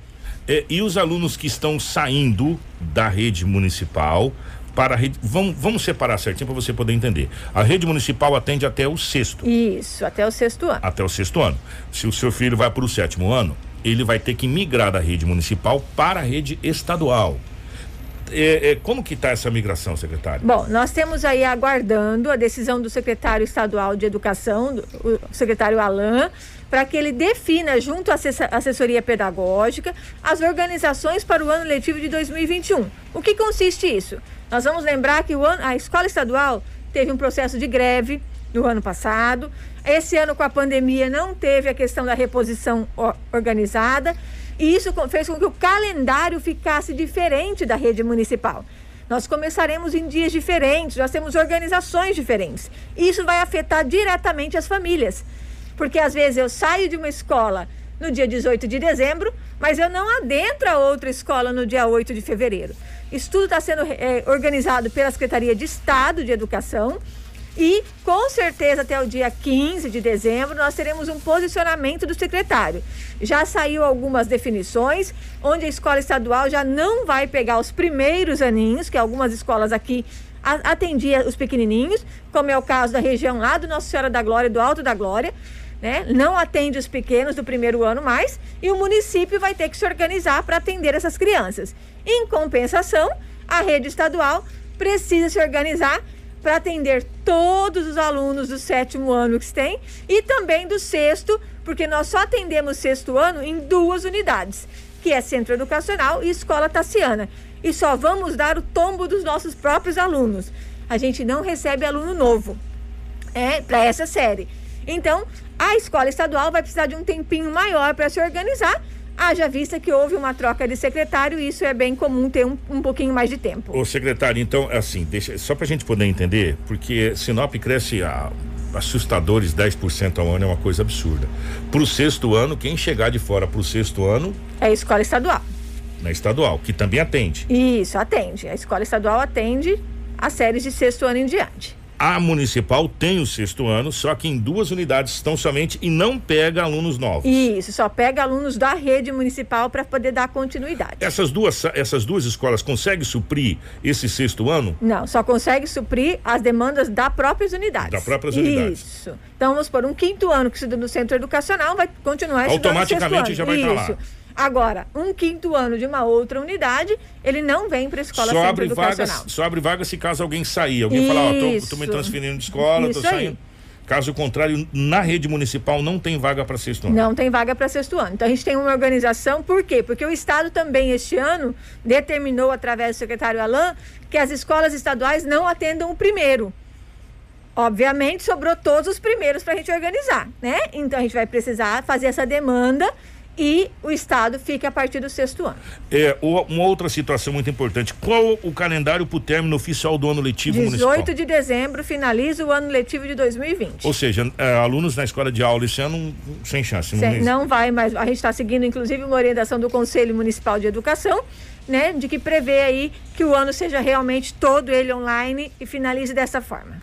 É, e os alunos que estão saindo da rede municipal para a rede. Vamos, vamos separar certinho para você poder entender. A rede municipal atende até o sexto. Isso, até o sexto ano. Até o sexto ano. Se o seu filho vai para o sétimo ano, ele vai ter que migrar da rede municipal para a rede estadual. é, é, como que está essa migração, secretário? Bom, nós temos aí aguardando a decisão do secretário estadual de educação, do, o secretário Alain, para que ele defina, junto à assessoria pedagógica, as organizações para o ano letivo de 2021. O que consiste isso? Nós vamos lembrar que ano, a escola estadual teve um processo de greve no ano passado. Esse ano, com a pandemia, não teve a questão da reposição organizada. E isso fez com que o calendário ficasse diferente da rede municipal. Nós começaremos em dias diferentes, nós temos organizações diferentes. Isso vai afetar diretamente as famílias. Porque às vezes eu saio de uma escola no dia 18 de dezembro, mas eu não adentro a outra escola no dia 8 de fevereiro. Isso tudo está sendo é, organizado pela Secretaria de Estado de Educação e, com certeza, até o dia 15 de dezembro, nós teremos um posicionamento do secretário. Já saiu algumas definições, onde a escola estadual já não vai pegar os primeiros aninhos, que algumas escolas aqui atendia os pequenininhos, como é o caso da região lá do Nossa Senhora da Glória do Alto da Glória, né? Não atende os pequenos do primeiro ano mais e o município vai ter que se organizar para atender essas crianças. Em compensação, a rede estadual precisa se organizar para atender todos os alunos do sétimo ano que tem e também do sexto, porque nós só atendemos sexto ano em duas unidades, que é Centro Educacional e Escola Tassiana. E só vamos dar o tombo dos nossos próprios alunos. A gente não recebe aluno novo é, para essa série. Então, a escola estadual vai precisar de um tempinho maior para se organizar Haja vista que houve uma troca de secretário e isso é bem comum ter um, um pouquinho mais de tempo. O secretário, então, assim, deixa, só para a gente poder entender, porque Sinop cresce a assustadores 10% ao ano é uma coisa absurda. Para o sexto ano, quem chegar de fora para o sexto ano. É a escola estadual. Na estadual, que também atende. Isso, atende. A escola estadual atende as séries de sexto ano em diante. A municipal tem o sexto ano, só que em duas unidades estão somente e não pega alunos novos. Isso, só pega alunos da rede municipal para poder dar continuidade. Essas duas, essas duas escolas conseguem suprir esse sexto ano? Não, só consegue suprir as demandas da próprias unidades. Da próprias unidades. Isso. Então, vamos por um quinto ano que estuda no centro educacional, vai continuar estudando Automaticamente já vai estar lá. Agora, um quinto ano de uma outra unidade, ele não vem para a escola só abre vagas, Só abre vaga se caso alguém sair. Alguém falar, ó, oh, tô, tô, me transferindo de escola, Isso tô saindo. Aí. Caso contrário, na rede municipal não tem vaga para sexto ano. Não tem vaga para sexto ano. Então a gente tem uma organização, por quê? Porque o Estado também, este ano, determinou, através do secretário Alain, que as escolas estaduais não atendam o primeiro. Obviamente, sobrou todos os primeiros para a gente organizar, né? Então a gente vai precisar fazer essa demanda e o Estado fica a partir do sexto ano. É, uma outra situação muito importante, qual o calendário para o término oficial do ano letivo 18 municipal? 18 de dezembro finaliza o ano letivo de 2020. Ou seja, é, alunos na escola de aula esse ano sem chance. Sem, não, não vai mais, a gente está seguindo inclusive uma orientação do Conselho Municipal de Educação, né, de que prevê aí que o ano seja realmente todo ele online e finalize dessa forma.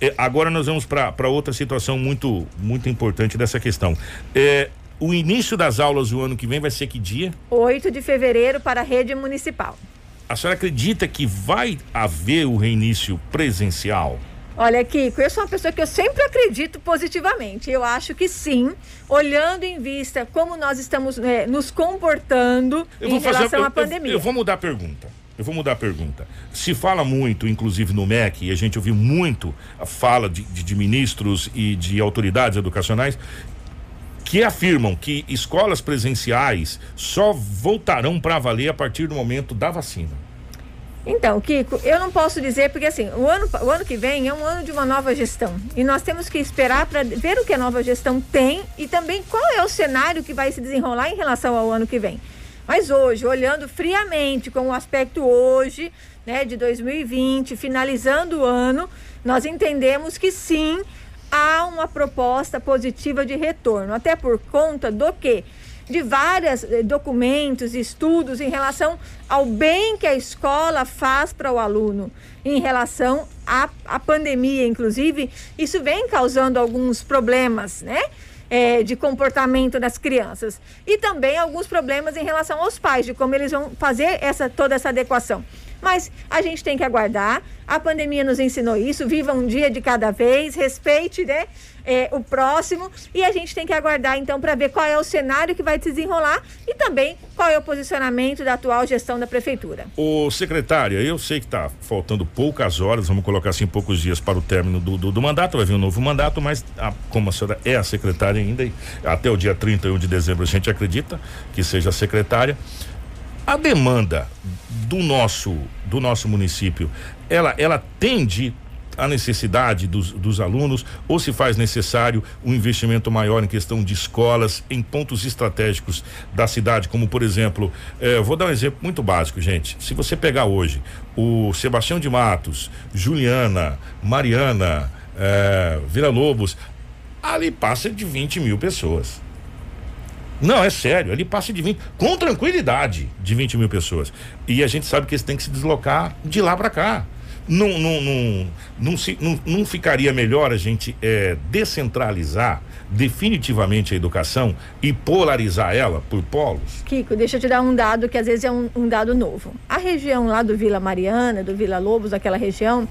É, agora nós vamos para outra situação muito, muito importante dessa questão. É, o início das aulas do ano que vem vai ser que dia? 8 de fevereiro para a rede municipal. A senhora acredita que vai haver o reinício presencial? Olha, Kiko, eu sou uma pessoa que eu sempre acredito positivamente. Eu acho que sim, olhando em vista como nós estamos é, nos comportando em relação fazer, eu, à pandemia. Eu, eu, vou mudar a pergunta. Eu vou mudar a pergunta. Se fala muito, inclusive no MEC, e a gente ouviu muito a fala de, de, de ministros e de autoridades educacionais, que afirmam que escolas presenciais só voltarão para valer a partir do momento da vacina. Então, Kiko, eu não posso dizer, porque assim, o ano, o ano que vem é um ano de uma nova gestão. E nós temos que esperar para ver o que a nova gestão tem e também qual é o cenário que vai se desenrolar em relação ao ano que vem. Mas hoje, olhando friamente com o aspecto hoje, né, de 2020, finalizando o ano, nós entendemos que sim, há uma proposta positiva de retorno, até por conta do que de vários eh, documentos, estudos em relação ao bem que a escola faz para o aluno, em relação à, à pandemia, inclusive, isso vem causando alguns problemas, né? É, de comportamento das crianças e também alguns problemas em relação aos pais de como eles vão fazer essa toda essa adequação. Mas a gente tem que aguardar. A pandemia nos ensinou isso. Viva um dia de cada vez, respeite, né? é, o próximo e a gente tem que aguardar então para ver qual é o cenário que vai desenrolar e também qual é o posicionamento da atual gestão da prefeitura. O secretária, eu sei que está faltando poucas horas, vamos colocar assim poucos dias para o término do, do, do mandato, vai vir um novo mandato, mas a, como a senhora é a secretária ainda, até o dia 31 de dezembro a gente acredita que seja a secretária. A demanda do nosso do nosso município, ela ela tende a necessidade dos, dos alunos ou se faz necessário um investimento maior em questão de escolas em pontos estratégicos da cidade, como por exemplo, eh, vou dar um exemplo muito básico, gente. Se você pegar hoje o Sebastião de Matos, Juliana, Mariana, eh, Vila Lobos, ali passa de 20 mil pessoas. Não, é sério, ali passa de 20, com tranquilidade, de 20 mil pessoas. E a gente sabe que eles têm que se deslocar de lá para cá. Não, não, não, não, se, não, não ficaria melhor a gente é, descentralizar definitivamente a educação e polarizar ela por polos? Kiko, deixa eu te dar um dado que às vezes é um, um dado novo. A região lá do Vila Mariana, do Vila Lobos, aquela região,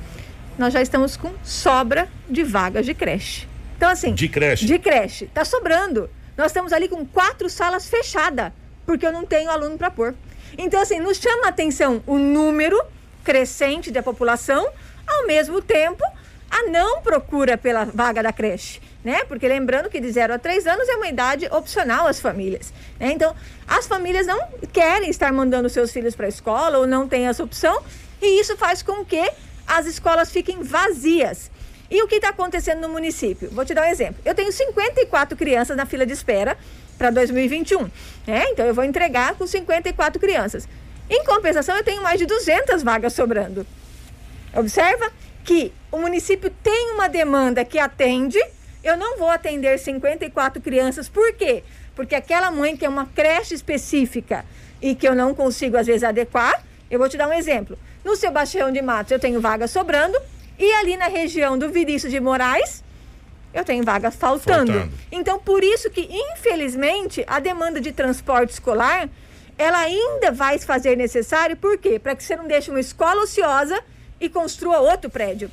nós já estamos com sobra de vagas de creche. Então, assim. De creche. De creche. Tá sobrando. Nós estamos ali com quatro salas fechadas, porque eu não tenho aluno para pôr. Então, assim, nos chama a atenção o número crescente da população, ao mesmo tempo a não procura pela vaga da creche. Né? Porque lembrando que de 0 a 3 anos é uma idade opcional às famílias. Né? Então, as famílias não querem estar mandando seus filhos para a escola ou não têm essa opção, e isso faz com que as escolas fiquem vazias. E o que está acontecendo no município? Vou te dar um exemplo. Eu tenho 54 crianças na fila de espera para 2021. Né? Então, eu vou entregar com 54 crianças. Em compensação, eu tenho mais de 200 vagas sobrando. Observa que o município tem uma demanda que atende, eu não vou atender 54 crianças, por quê? Porque aquela mãe que é uma creche específica e que eu não consigo às vezes adequar, eu vou te dar um exemplo. No Sebastião de Matos eu tenho vaga sobrando e ali na região do Vinícius de Moraes eu tenho vagas faltando. faltando. Então por isso que infelizmente a demanda de transporte escolar ela ainda vai fazer necessário, por quê? Para que você não deixe uma escola ociosa e construa outro prédio.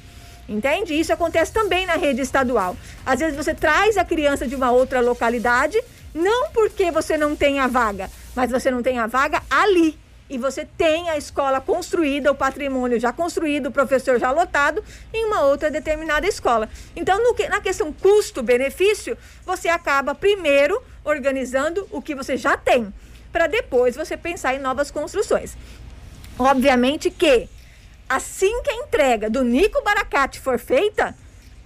Entende? Isso acontece também na rede estadual. Às vezes você traz a criança de uma outra localidade, não porque você não tem a vaga, mas você não tem a vaga ali. E você tem a escola construída, o patrimônio já construído, o professor já lotado em uma outra determinada escola. Então, no, na questão custo-benefício, você acaba primeiro organizando o que você já tem para depois você pensar em novas construções. Obviamente que assim que a entrega do Nico Baracate for feita,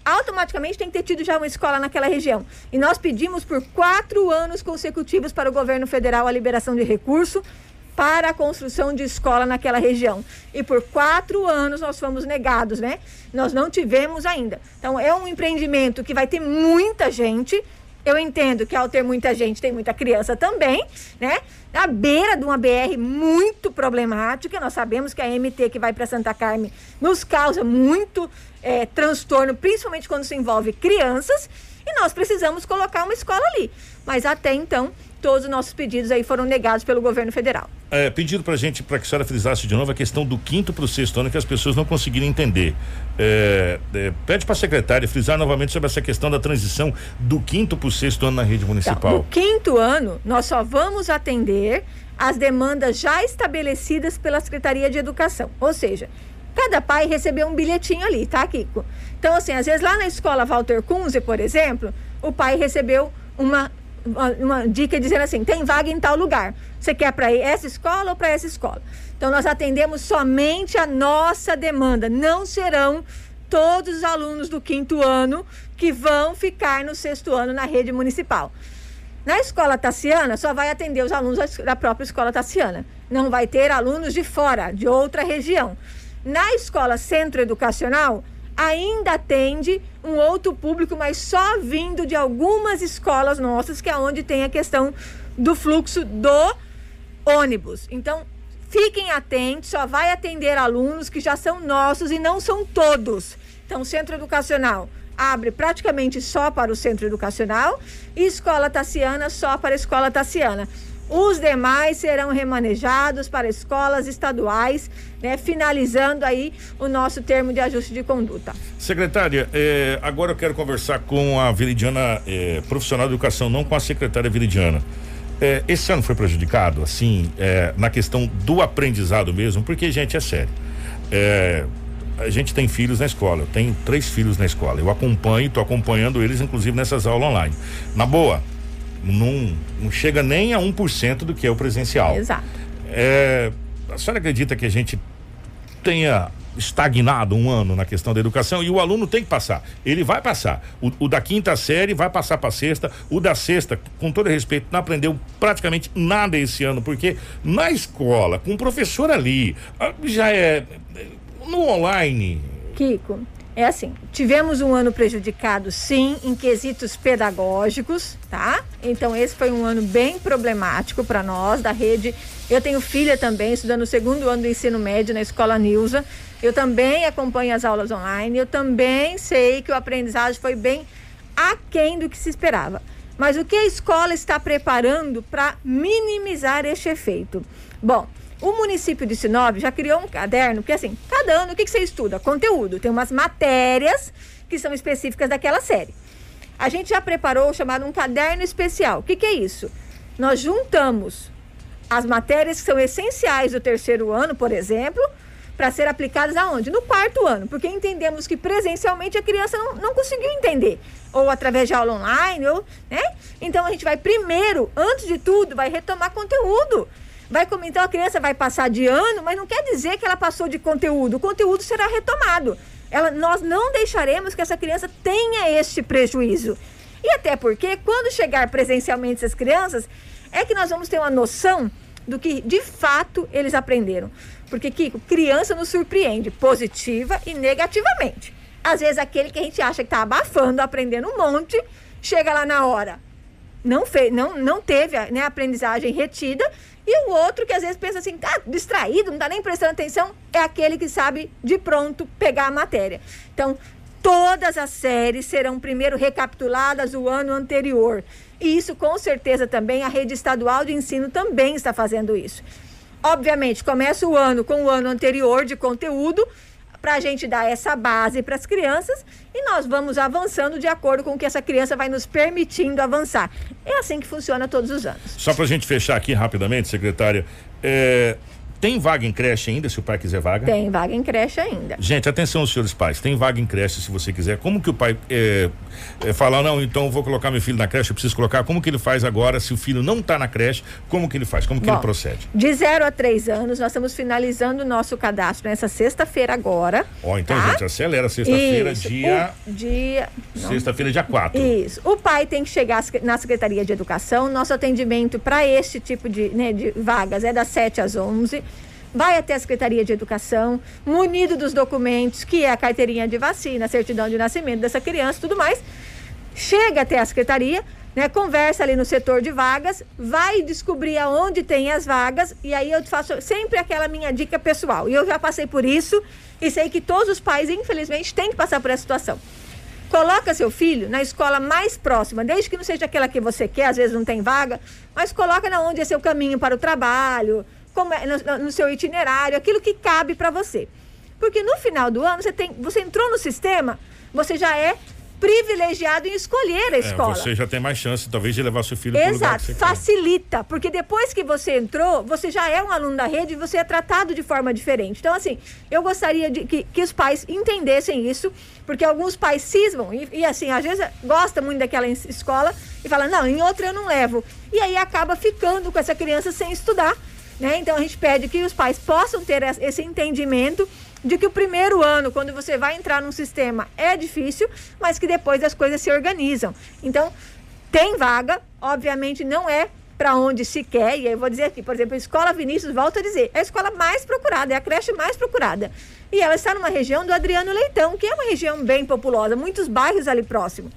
automaticamente tem que ter tido já uma escola naquela região. E nós pedimos por quatro anos consecutivos para o governo federal a liberação de recurso para a construção de escola naquela região. E por quatro anos nós fomos negados, né? Nós não tivemos ainda. Então é um empreendimento que vai ter muita gente eu entendo que ao ter muita gente, tem muita criança também, né? Na beira de uma BR muito problemática, nós sabemos que a MT que vai para Santa Carme nos causa muito é, transtorno, principalmente quando se envolve crianças, e nós precisamos colocar uma escola ali. Mas até então, todos os nossos pedidos aí foram negados pelo governo federal. É, pedido pra gente, para que a senhora frisasse de novo a questão do quinto para o sexto ano, que as pessoas não conseguiram entender. É, é, pede para a secretária frisar novamente sobre essa questão da transição do quinto para o sexto ano na rede municipal. Então, no quinto ano, nós só vamos atender as demandas já estabelecidas pela Secretaria de Educação. Ou seja, cada pai recebeu um bilhetinho ali, tá, Kiko? Então, assim, às vezes lá na escola Walter Kunze, por exemplo, o pai recebeu uma uma, dica dizendo assim: tem vaga em tal lugar. Você quer para essa escola ou para essa escola? Então, nós atendemos somente a nossa demanda. Não serão todos os alunos do quinto ano que vão ficar no sexto ano na rede municipal. Na escola Tassiana, só vai atender os alunos da própria escola Tassiana. Não vai ter alunos de fora, de outra região. Na escola centro educacional, ainda atende um outro público, mas só vindo de algumas escolas nossas, que é onde tem a questão do fluxo do ônibus. Então, fiquem atentos, só vai atender alunos que já são nossos e não são todos. Então, centro educacional abre praticamente só para o centro educacional e escola tassiana só para a escola tassiana. Os demais serão remanejados para escolas estaduais, né, finalizando aí o nosso termo de ajuste de conduta. Secretária, eh, agora eu quero conversar com a Viridiana, eh, profissional de educação, não com a secretária Viridiana. Eh, esse ano foi prejudicado, assim, na questão do aprendizado mesmo, porque, gente, é sério. a gente tem filhos na escola, eu tenho três filhos na escola. Eu acompanho, estou acompanhando eles, inclusive, nessas aulas online. Na boa, não, não chega nem a 1% do que é o presencial. Exato. É, a senhora acredita que a gente tenha estagnado um ano na questão da educação e o aluno tem que passar. Ele vai passar. O, o da quinta série vai passar para sexta. O da sexta, com todo respeito, não aprendeu praticamente nada esse ano, porque na escola, com o professor ali, ah, já é no online. Kiko, é assim, tivemos um ano prejudicado, sim, em quesitos pedagógicos, tá? Então esse foi um ano bem problemático para nós da rede. Eu tenho filha também estudando o segundo ano do ensino médio na escola Nilza. Eu também acompanho as aulas online. Eu também sei que o aprendizagem foi bem aquém do que se esperava. Mas o que a escola está preparando para minimizar este efeito? Bom, o município de Sinop já criou um caderno, porque assim, cada ano o que, que você estuda? Conteúdo. Tem umas matérias que são específicas daquela série. A gente já preparou o chamado um caderno especial. O que, que é isso? Nós juntamos as matérias que são essenciais do terceiro ano, por exemplo, para ser aplicadas aonde? No quarto ano, porque entendemos que presencialmente a criança não, não conseguiu entender, ou através de aula online, ou, né? Então a gente vai primeiro, antes de tudo, vai retomar conteúdo. Vai comentar, então a criança vai passar de ano, mas não quer dizer que ela passou de conteúdo. O conteúdo será retomado. Ela, nós não deixaremos que essa criança tenha este prejuízo. E até porque, quando chegar presencialmente essas crianças, é que nós vamos ter uma noção do que de fato eles aprenderam. Porque, Kiko, criança nos surpreende positiva e negativamente. Às vezes, aquele que a gente acha que está abafando, aprendendo um monte, chega lá na hora. Não, fez, não, não teve né, a aprendizagem retida e o outro que às vezes pensa assim, tá distraído, não tá nem prestando atenção, é aquele que sabe de pronto pegar a matéria. Então, todas as séries serão primeiro recapituladas o ano anterior. E isso com certeza também a rede estadual de ensino também está fazendo isso. Obviamente, começa o ano com o ano anterior de conteúdo, para a gente dar essa base para as crianças e nós vamos avançando de acordo com o que essa criança vai nos permitindo avançar. É assim que funciona todos os anos. Só para a gente fechar aqui rapidamente, secretária, é, tem vaga em creche ainda, se o pai quiser vaga? Tem vaga em creche ainda. Gente, atenção, senhores pais, tem vaga em creche se você quiser. Como que o pai é, é, fala, não, então vou colocar meu filho na creche, eu preciso colocar. Como que ele faz agora se o filho não está na creche? Como que ele faz? Como que Bom, ele procede? De 0 a 3 anos, nós estamos finalizando o nosso cadastro nessa sexta-feira agora. Ó, oh, então, tá? gente, acelera. Sexta-feira, dia. O dia. Sexta-feira, dia 4. Isso. O pai tem que chegar na Secretaria de Educação. Nosso atendimento para este tipo de, né, de vagas é das 7 às 11 vai até a Secretaria de Educação, munido dos documentos, que é a carteirinha de vacina, certidão de nascimento dessa criança tudo mais, chega até a Secretaria, né, conversa ali no setor de vagas, vai descobrir aonde tem as vagas, e aí eu faço sempre aquela minha dica pessoal. E eu já passei por isso e sei que todos os pais, infelizmente, têm que passar por essa situação. Coloca seu filho na escola mais próxima, desde que não seja aquela que você quer, às vezes não tem vaga, mas coloca na onde é seu caminho para o trabalho, no, no seu itinerário, aquilo que cabe para você. Porque no final do ano, você, tem, você entrou no sistema, você já é privilegiado em escolher a é, escola. É, você já tem mais chance, talvez, de levar seu filho para o lugar que você facilita, quer. porque depois que você entrou, você já é um aluno da rede e você é tratado de forma diferente. Então, assim, eu gostaria de que, que os pais entendessem isso, porque alguns pais cismam e, e, assim, às vezes gosta muito daquela escola e fala, não, em outra eu não levo. E aí acaba ficando com essa criança sem estudar né? Então a gente pede que os pais possam ter esse entendimento de que o primeiro ano, quando você vai entrar num sistema, é difícil, mas que depois as coisas se organizam. Então, tem vaga, obviamente não é para onde se quer, e eu vou dizer aqui, por exemplo, a Escola Vinícius, volto a dizer, é a escola mais procurada, é a creche mais procurada. E ela está numa região do Adriano Leitão, que é uma região bem populosa, muitos bairros ali próximo.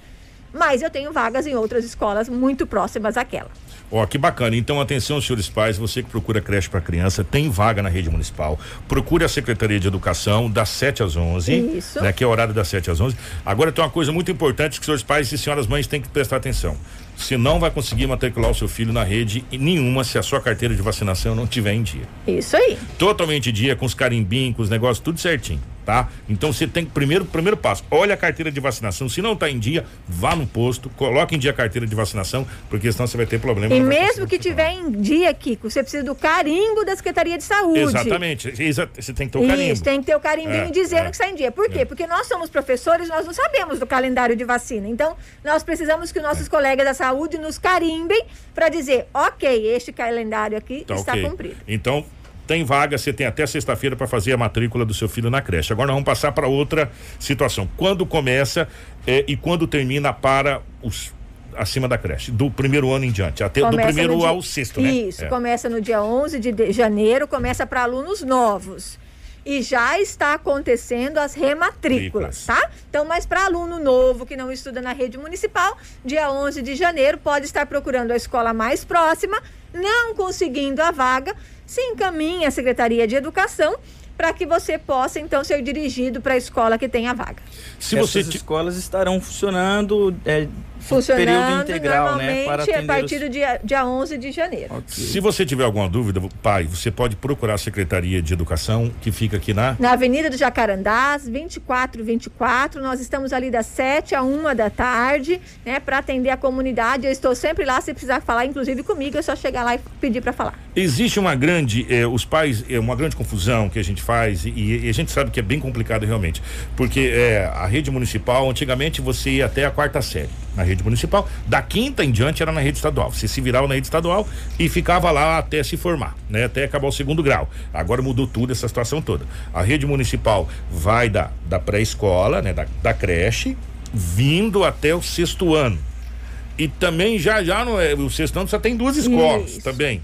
Mas eu tenho vagas em outras escolas muito próximas àquela. Ó, que bacana. Então, atenção, senhores pais, você que procura creche para criança, tem vaga na rede municipal. Procure a Secretaria de Educação das 7 às 11. Isso. Né, que é o horário das 7 às 11. Agora tem uma coisa muito importante que senhores pais e senhoras mães têm que prestar atenção. Você não vai conseguir matricular o seu filho na rede nenhuma se a sua carteira de vacinação não tiver em dia. Isso aí. Totalmente em dia, com os carimbinhos, com os negócios, tudo certinho tá? Então você tem que primeiro primeiro passo, olha a carteira de vacinação, se não está em dia, vá no posto, coloque em dia a carteira de vacinação, porque senão você vai ter problema. E mesmo que tiver em dia, Kiko, você precisa do carimbo da Secretaria de Saúde. Exatamente, você tem que ter o carimbo. Isso, tem que ter o carimbinho é, dizendo é, que está em dia. Por quê? É. Porque nós somos professores, nós não sabemos do calendário de vacina. Então, nós precisamos que nossos é. colegas da saúde nos carimbem para dizer, ok, este calendário aqui tá está okay. cumprido. Então, tem vaga, você tem até sexta-feira para fazer a matrícula do seu filho na creche. Agora nós vamos passar para outra situação. Quando começa é, e quando termina para os acima da creche, do primeiro ano em diante, até começa do primeiro dia, ao sexto, né? Isso, é. começa no dia 11 de janeiro, começa para alunos novos. E já está acontecendo as rematrículas, tá? Então, mas para aluno novo que não estuda na rede municipal, dia 11 de janeiro pode estar procurando a escola mais próxima, não conseguindo a vaga, se encaminha à Secretaria de Educação para que você possa então ser dirigido para a escola que tem a vaga. Se Essas você escolas estarão funcionando é, funcionando período integral, né? Para a partir os... do dia, dia 11 de janeiro. Okay. Se você tiver alguma dúvida, pai, você pode procurar a Secretaria de Educação, que fica aqui na... Na Avenida do Jacarandás, 2424. Nós estamos ali das 7 a 1 da tarde, né? Para atender a comunidade. Eu estou sempre lá, se precisar falar, inclusive comigo, é só chegar lá e pedir para falar. Existe uma grande, eh, os pais, é uma grande confusão que a gente faz e, e, a gente sabe que é bem complicado realmente, porque eh, a rede municipal, antigamente você ia até a quarta série na rede municipal. Da quinta em diante era na rede estadual. Você se virava na rede estadual e ficava lá até se formar, né? Até acabar o segundo grau. Agora mudou tudo essa situação toda. A rede municipal vai da, da pré-escola, né? Da, da creche, vindo até o sexto ano. E também já já no, é, o sexto ano só tem duas escolas Isso. também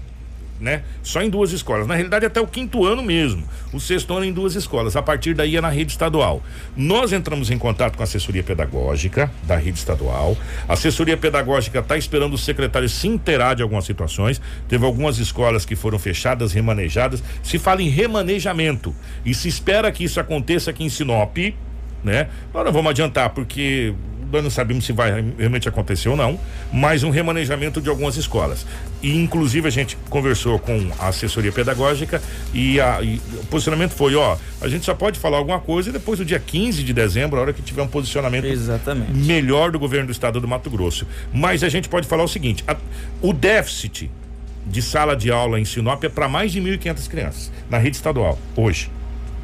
né? Só em duas escolas. Na realidade, até o quinto ano mesmo. O sexto ano em duas escolas. A partir daí é na rede estadual. Nós entramos em contato com a assessoria pedagógica da rede estadual. A assessoria pedagógica está esperando o secretário se inteirar de algumas situações. Teve algumas escolas que foram fechadas, remanejadas. Se fala em remanejamento. E se espera que isso aconteça aqui em Sinop, né? Não vamos adiantar, porque nós não sabemos se vai realmente acontecer ou não, mas um remanejamento de algumas escolas. E inclusive a gente conversou com a assessoria pedagógica e, a, e o posicionamento foi, ó, a gente só pode falar alguma coisa depois do dia 15 de dezembro, a hora que tiver um posicionamento Exatamente. melhor do governo do estado do Mato Grosso. Mas a gente pode falar o seguinte, a, o déficit de sala de aula em Sinop é para mais de 1.500 crianças na rede estadual hoje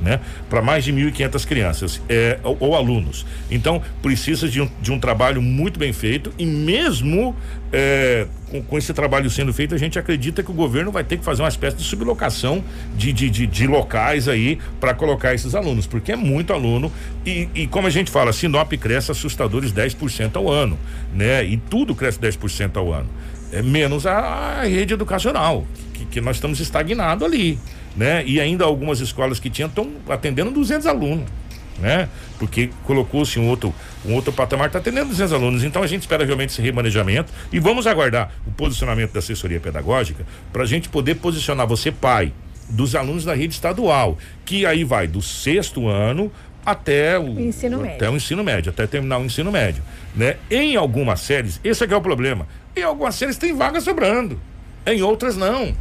né? Para mais de 1.500 crianças é, ou, ou, alunos. Então, precisa de um, de um trabalho muito bem feito e mesmo é, com, com, esse trabalho sendo feito, a gente acredita que o governo vai ter que fazer uma espécie de sublocação de, de, de, de locais aí para colocar esses alunos, porque é muito aluno e, e como a gente fala, Sinop cresce assustadores 10% ao ano, né? E tudo cresce 10% ao ano. É menos a, a rede educacional, que, que nós estamos estagnados ali né? E ainda algumas escolas que tinham estão atendendo 200 alunos, né? Porque colocou-se um outro um outro patamar está atendendo 200 alunos. Então a gente espera realmente esse remanejamento e vamos aguardar o posicionamento da assessoria pedagógica para a gente poder posicionar você pai dos alunos da rede estadual, que aí vai do sexto ano até o ensino até médio. o ensino médio, até terminar o ensino médio, né? Em algumas séries, esse é, é o problema. Em algumas séries tem vaga sobrando, em outras não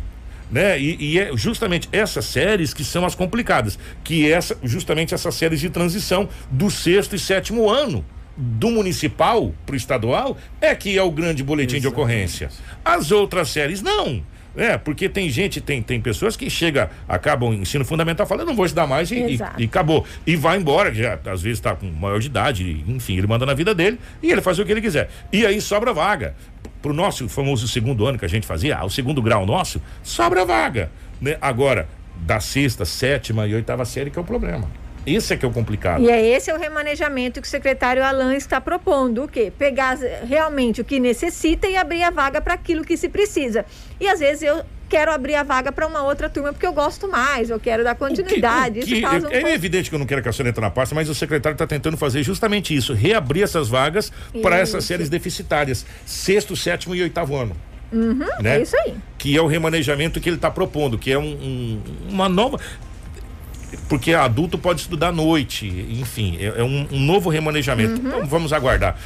né? E, e, é justamente essas séries que são as complicadas, que essa, justamente essas séries de transição do sexto e sétimo ano do municipal para o estadual é que é o grande boletim Exatamente. de ocorrência. As outras séries não. É, porque tem gente, tem, tem pessoas que chega, acabam ensino fundamental, falando, não vou estudar mais e, e, e, acabou. E vai embora, já às vezes está com maior de idade, enfim, ele manda na vida dele e ele faz o que ele quiser. E aí sobra vaga para o nosso famoso segundo ano que a gente fazia, ah, o segundo grau nosso, sobra vaga. Né? Agora, da sexta, sétima e oitava série que é o problema. Esse é que é o complicado. E é esse é o remanejamento que o secretário Alain está propondo, o quê? Pegar realmente o que necessita e abrir a vaga para aquilo que se precisa. E às vezes eu quero abrir a vaga para uma outra turma porque eu gosto mais, eu quero dar continuidade. O que, o que, é, um é pouco... evidente que eu não quero que a senhora entre na pasta, mas o secretário está tentando fazer justamente isso, reabrir essas vagas para essas séries deficitárias, sexto, sétimo e oitavo ano. Uhum, né? É isso aí. Que é o remanejamento que ele está propondo, que é um, um, uma nova porque adulto pode estudar à noite, enfim, é, é um, um, novo remanejamento. Uhum. Então, vamos aguardar.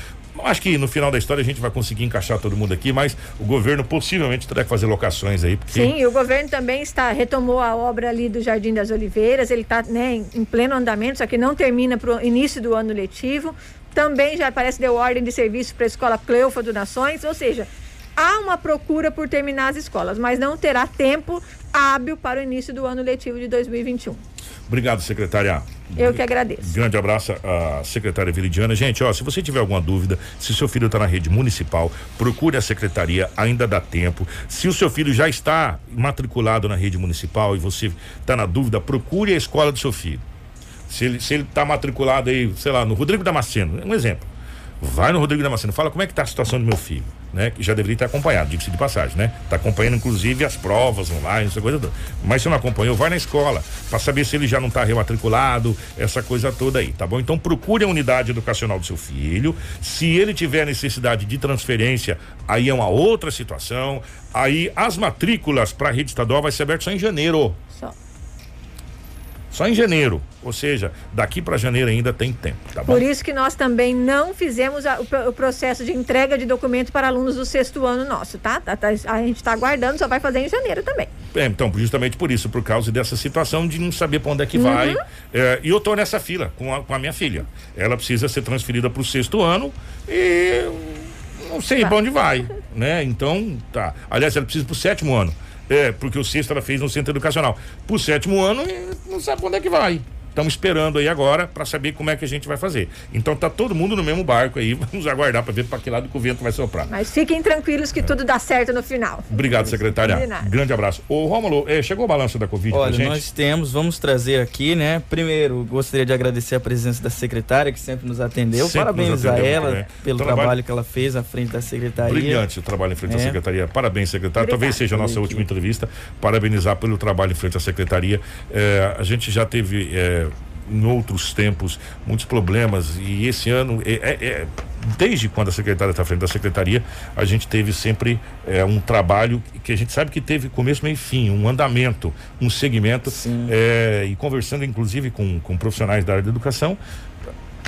Acho que no final da história a gente vai conseguir encaixar todo mundo aqui, mas o governo possivelmente terá que fazer locações aí. Porque... Sim, o governo também está retomou a obra ali do Jardim das Oliveiras, ele está né, em pleno andamento, só que não termina para o início do ano letivo. Também já parece deu ordem de serviço para a escola Cleufa do Nações, ou seja, há uma procura por terminar as escolas, mas não terá tempo hábil para o início do ano letivo de 2021. Obrigado, secretária. Eu que agradeço. Grande abraço à secretária Viridiana. Gente, ó, se você tiver alguma dúvida, se seu filho está na rede municipal, procure a secretaria, ainda dá tempo. Se o seu filho já está matriculado na rede municipal e você está na dúvida, procure a escola do seu filho. Se ele se ele está matriculado aí, sei lá, no Rodrigo Damasceno, um exemplo. Vai no Rodrigo Damasceno, fala como é que está a situação do meu filho né? Que já deveria ter acompanhado, diga-se de passagem, né? Tá acompanhando inclusive as provas online, essa coisa toda. Mas se não acompanhou, vai na escola para saber se ele já não está rematriculado, essa coisa toda aí, tá bom? Então procure a unidade educacional do seu filho. Se ele tiver necessidade de transferência, aí é uma outra situação. Aí as matrículas para a rede estadual vai ser aberto só em janeiro. Só. Só em janeiro. Ou seja, daqui para janeiro ainda tem tempo, tá bom? Por isso que nós também não fizemos a, o, o, processo de entrega de documento para alunos do sexto ano nosso, tá? tá, tá a gente está aguardando, só vai fazer em janeiro também. É, então, justamente por isso, por causa dessa situação de não saber para onde é que uhum. vai. É, e eu tô nessa fila com a, com a minha filha. Ela precisa ser transferida para o sexto ano e não sei para onde vai, né? Então, tá. Aliás, ela precisa para o sétimo ano. É, porque o sexto ela fez no centro educação. Pro sétimo ano, não sabe onde é que vai. Estamos esperando aí agora para saber como é que a gente vai fazer. Então tá todo mundo no mesmo barco aí. Vamos aguardar para ver para que lado que o vento vai soprar. Mas fiquem tranquilos que é. tudo dá certo no final. Obrigado, secretária. Grande abraço. Ô, Rômulo, eh, chegou o balanço da Covid Olha, gente? nós temos, vamos trazer aqui, né? Primeiro, gostaria de agradecer a presença da secretária que sempre nos atendeu. Sempre Parabéns nos atendeu, a ela né? pelo trabalho... trabalho... que ela fez à frente da secretaria. Brilhante o trabalho em frente é. à secretaria. Parabéns, secretária. Talvez seja a nossa última entrevista. Parabenizar pelo trabalho em frente à secretaria. É, a gente já teve é, em outros tempos muitos problemas. E esse ano é, é, é desde quando a secretária está à frente da secretaria a gente teve sempre é, um trabalho que a gente sabe que teve começo meio e fim um andamento um segmento. É, e conversando inclusive com, com profissionais da área da educação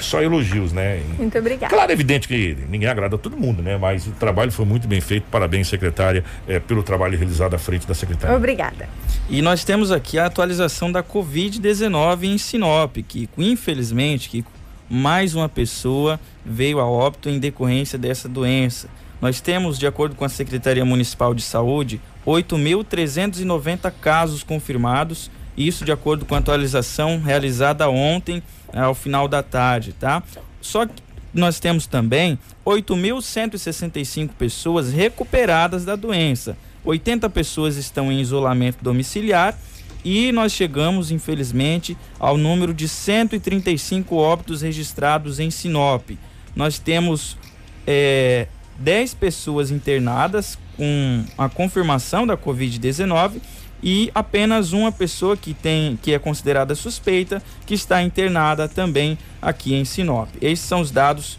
só elogios, né? Muito obrigada. Claro, é evidente que ninguém agrada a todo mundo, né? Mas o trabalho foi muito bem feito. Parabéns, secretária, é, pelo trabalho realizado à frente da secretaria. Obrigada. E nós temos aqui a atualização da Covid-19 em Sinop, que infelizmente que mais uma pessoa veio a óbito em decorrência dessa doença. Nós temos, de acordo com a Secretaria Municipal de Saúde, 8.390 casos confirmados, isso de acordo com a atualização realizada ontem né, ao final da tarde, tá? Só que nós temos também 8.165 pessoas recuperadas da doença. 80 pessoas estão em isolamento domiciliar e nós chegamos, infelizmente, ao número de 135 óbitos registrados em Sinop. Nós temos é, 10 pessoas internadas com a confirmação da Covid-19 e apenas uma pessoa que tem que é considerada suspeita que está internada também aqui em Sinop. Esses são os dados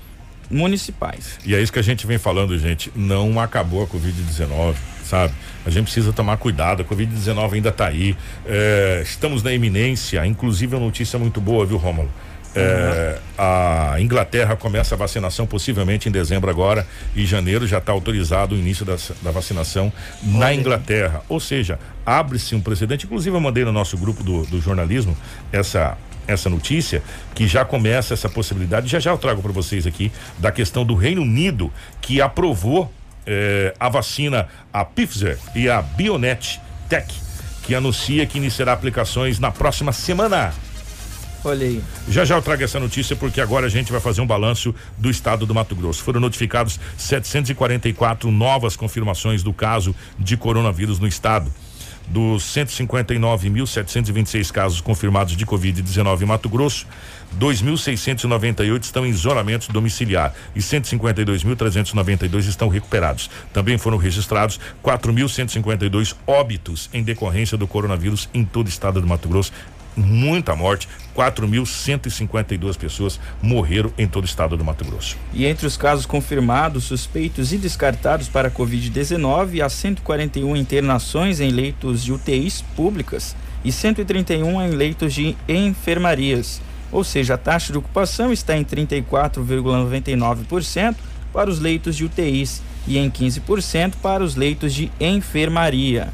municipais. E é isso que a gente vem falando, gente, não acabou a covid-19, sabe? A gente precisa tomar cuidado, a covid-19 ainda está aí. É, estamos na iminência, inclusive uma notícia muito boa, viu, Rômulo? É, a Inglaterra começa a vacinação possivelmente em dezembro agora e janeiro já está autorizado o início da, da vacinação na Inglaterra. Ou seja, abre-se um precedente. Inclusive eu mandei no nosso grupo do, do jornalismo essa essa notícia que já começa essa possibilidade. Já já eu trago para vocês aqui da questão do Reino Unido que aprovou eh, a vacina a Pfizer e a Bionet Tech que anuncia que iniciará aplicações na próxima semana. Olha aí. Já já eu trago essa notícia porque agora a gente vai fazer um balanço do estado do Mato Grosso. Foram notificados 744 novas confirmações do caso de coronavírus no estado. Dos 159.726 casos confirmados de Covid-19 em Mato Grosso, 2.698 estão em isolamento domiciliar e 152.392 estão recuperados. Também foram registrados 4.152 óbitos em decorrência do coronavírus em todo o estado do Mato Grosso muita morte, 4.152 pessoas morreram em todo o estado do Mato Grosso. E entre os casos confirmados, suspeitos e descartados para a Covid-19, há 141 internações em leitos de UTIs públicas e 131 em leitos de enfermarias. Ou seja, a taxa de ocupação está em 34,99%, para os leitos de UTIs e em 15% para os leitos de enfermaria.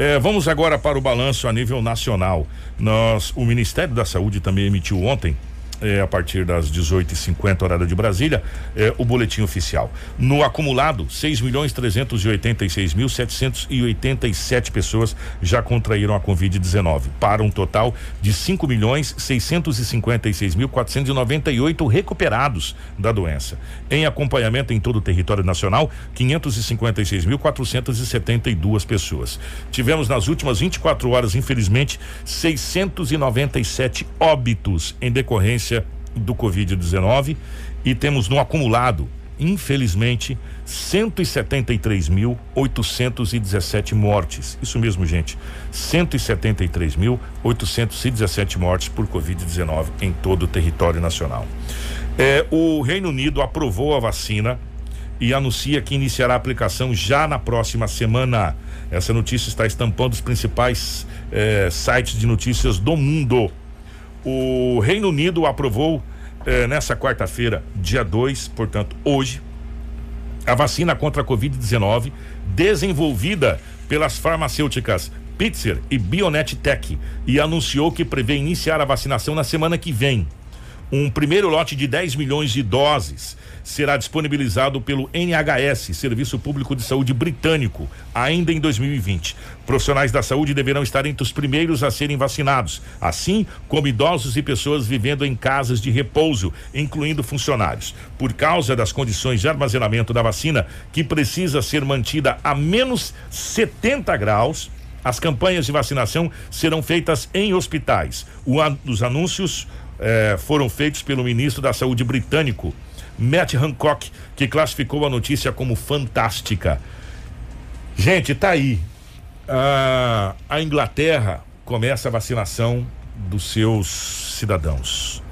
É, vamos agora para o balanço a nível nacional. Nós, o Ministério da Saúde também emitiu ontem é, a partir das 18h50 horário de Brasília, é, o boletim oficial. No acumulado, 6 milhões 386 mil 787 pessoas já contraíram a Covid-19, para um total de 5 milhões 656 mil 498 recuperados da doença. Em acompanhamento em todo o território nacional, 556 mil 472 pessoas. Tivemos nas últimas 24 horas, infelizmente, 697 óbitos em decorrência do Covid-19 e temos no acumulado, infelizmente, 173.817 mortes. Isso mesmo, gente. 173.817 mortes por Covid-19 em todo o território nacional. É, o Reino Unido aprovou a vacina e anuncia que iniciará a aplicação já na próxima semana. Essa notícia está estampando os principais é, sites de notícias do mundo. O Reino Unido aprovou eh, nessa quarta-feira, dia 2, portanto, hoje, a vacina contra a Covid-19 desenvolvida pelas farmacêuticas Pfizer e BioNTech e anunciou que prevê iniciar a vacinação na semana que vem. Um primeiro lote de 10 milhões de doses será disponibilizado pelo NHS, Serviço Público de Saúde Britânico, ainda em 2020. Profissionais da saúde deverão estar entre os primeiros a serem vacinados, assim como idosos e pessoas vivendo em casas de repouso, incluindo funcionários. Por causa das condições de armazenamento da vacina, que precisa ser mantida a menos 70 graus, as campanhas de vacinação serão feitas em hospitais. O, os anúncios eh, foram feitos pelo ministro da Saúde britânico, Matt Hancock, que classificou a notícia como fantástica. Gente, tá aí. Ah, a Inglaterra começa a vacinação dos seus cidadãos.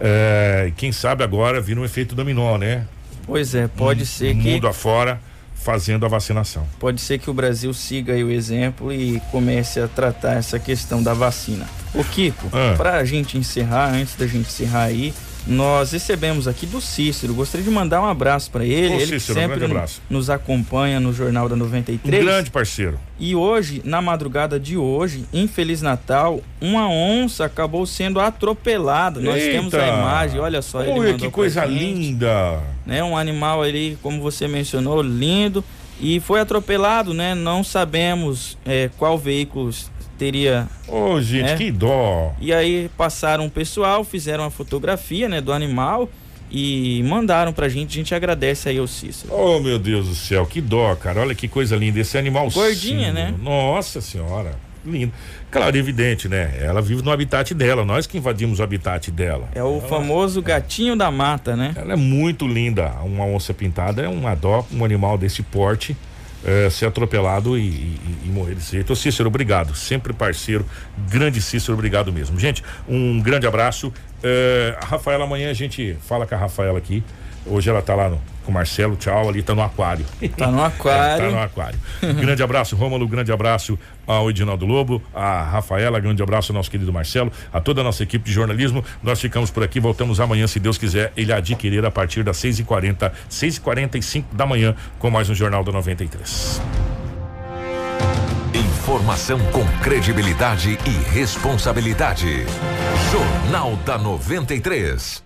É, quem sabe agora vira um efeito dominó, né? Pois é, pode um, ser que. Mundo afora fazendo a vacinação. Pode ser que o Brasil siga o exemplo e comece a tratar essa questão da vacina. O Kiko, ah. para a gente encerrar, antes da gente encerrar aí, nós recebemos aqui do Cícero. Gostaria de mandar um abraço para ele. Ô, ele Cícero, sempre um nos acompanha no Jornal da 93. Um grande parceiro. E hoje, na madrugada de hoje, em Feliz Natal, uma onça acabou sendo atropelada. Nós Eita. temos a imagem, olha só. Olha que coisa linda. Né, um animal ali, como você mencionou, lindo. E foi atropelado, né? Não sabemos é, qual veículo teria. Ô, oh, gente, né? que dó! E aí passaram o pessoal, fizeram a fotografia, né, do animal e mandaram pra gente. A gente agradece aí ao Cícero. Oh, meu Deus do céu, que dó, cara. Olha que coisa linda. Esse animal Gordinha, né? Nossa senhora. Lindo. Claro, evidente, né? Ela vive no habitat dela, nós que invadimos o habitat dela. É o ela, famoso gatinho da mata, né? Ela é muito linda. Uma onça pintada é um dó, um animal desse porte é, ser atropelado e, e, e, morrer desse jeito. Ô Cícero, obrigado. Sempre parceiro. Grande Cícero, obrigado mesmo. Gente, um grande abraço. É, a Rafaela, amanhã a gente fala com a Rafaela aqui. Hoje ela tá lá no, com o Marcelo, tchau, ali tá no aquário. Tá no aquário. é, tá no aquário. grande abraço, Rômulo, grande abraço ao Edinaldo Lobo, a Rafaela, grande abraço ao nosso querido Marcelo, a toda a nossa equipe de jornalismo. Nós ficamos por aqui, voltamos amanhã, se Deus quiser, ele adquirir a partir das 6 h 40 6 h 45 da manhã, com mais um Jornal da 93. Informação com credibilidade e responsabilidade. Jornal da 93.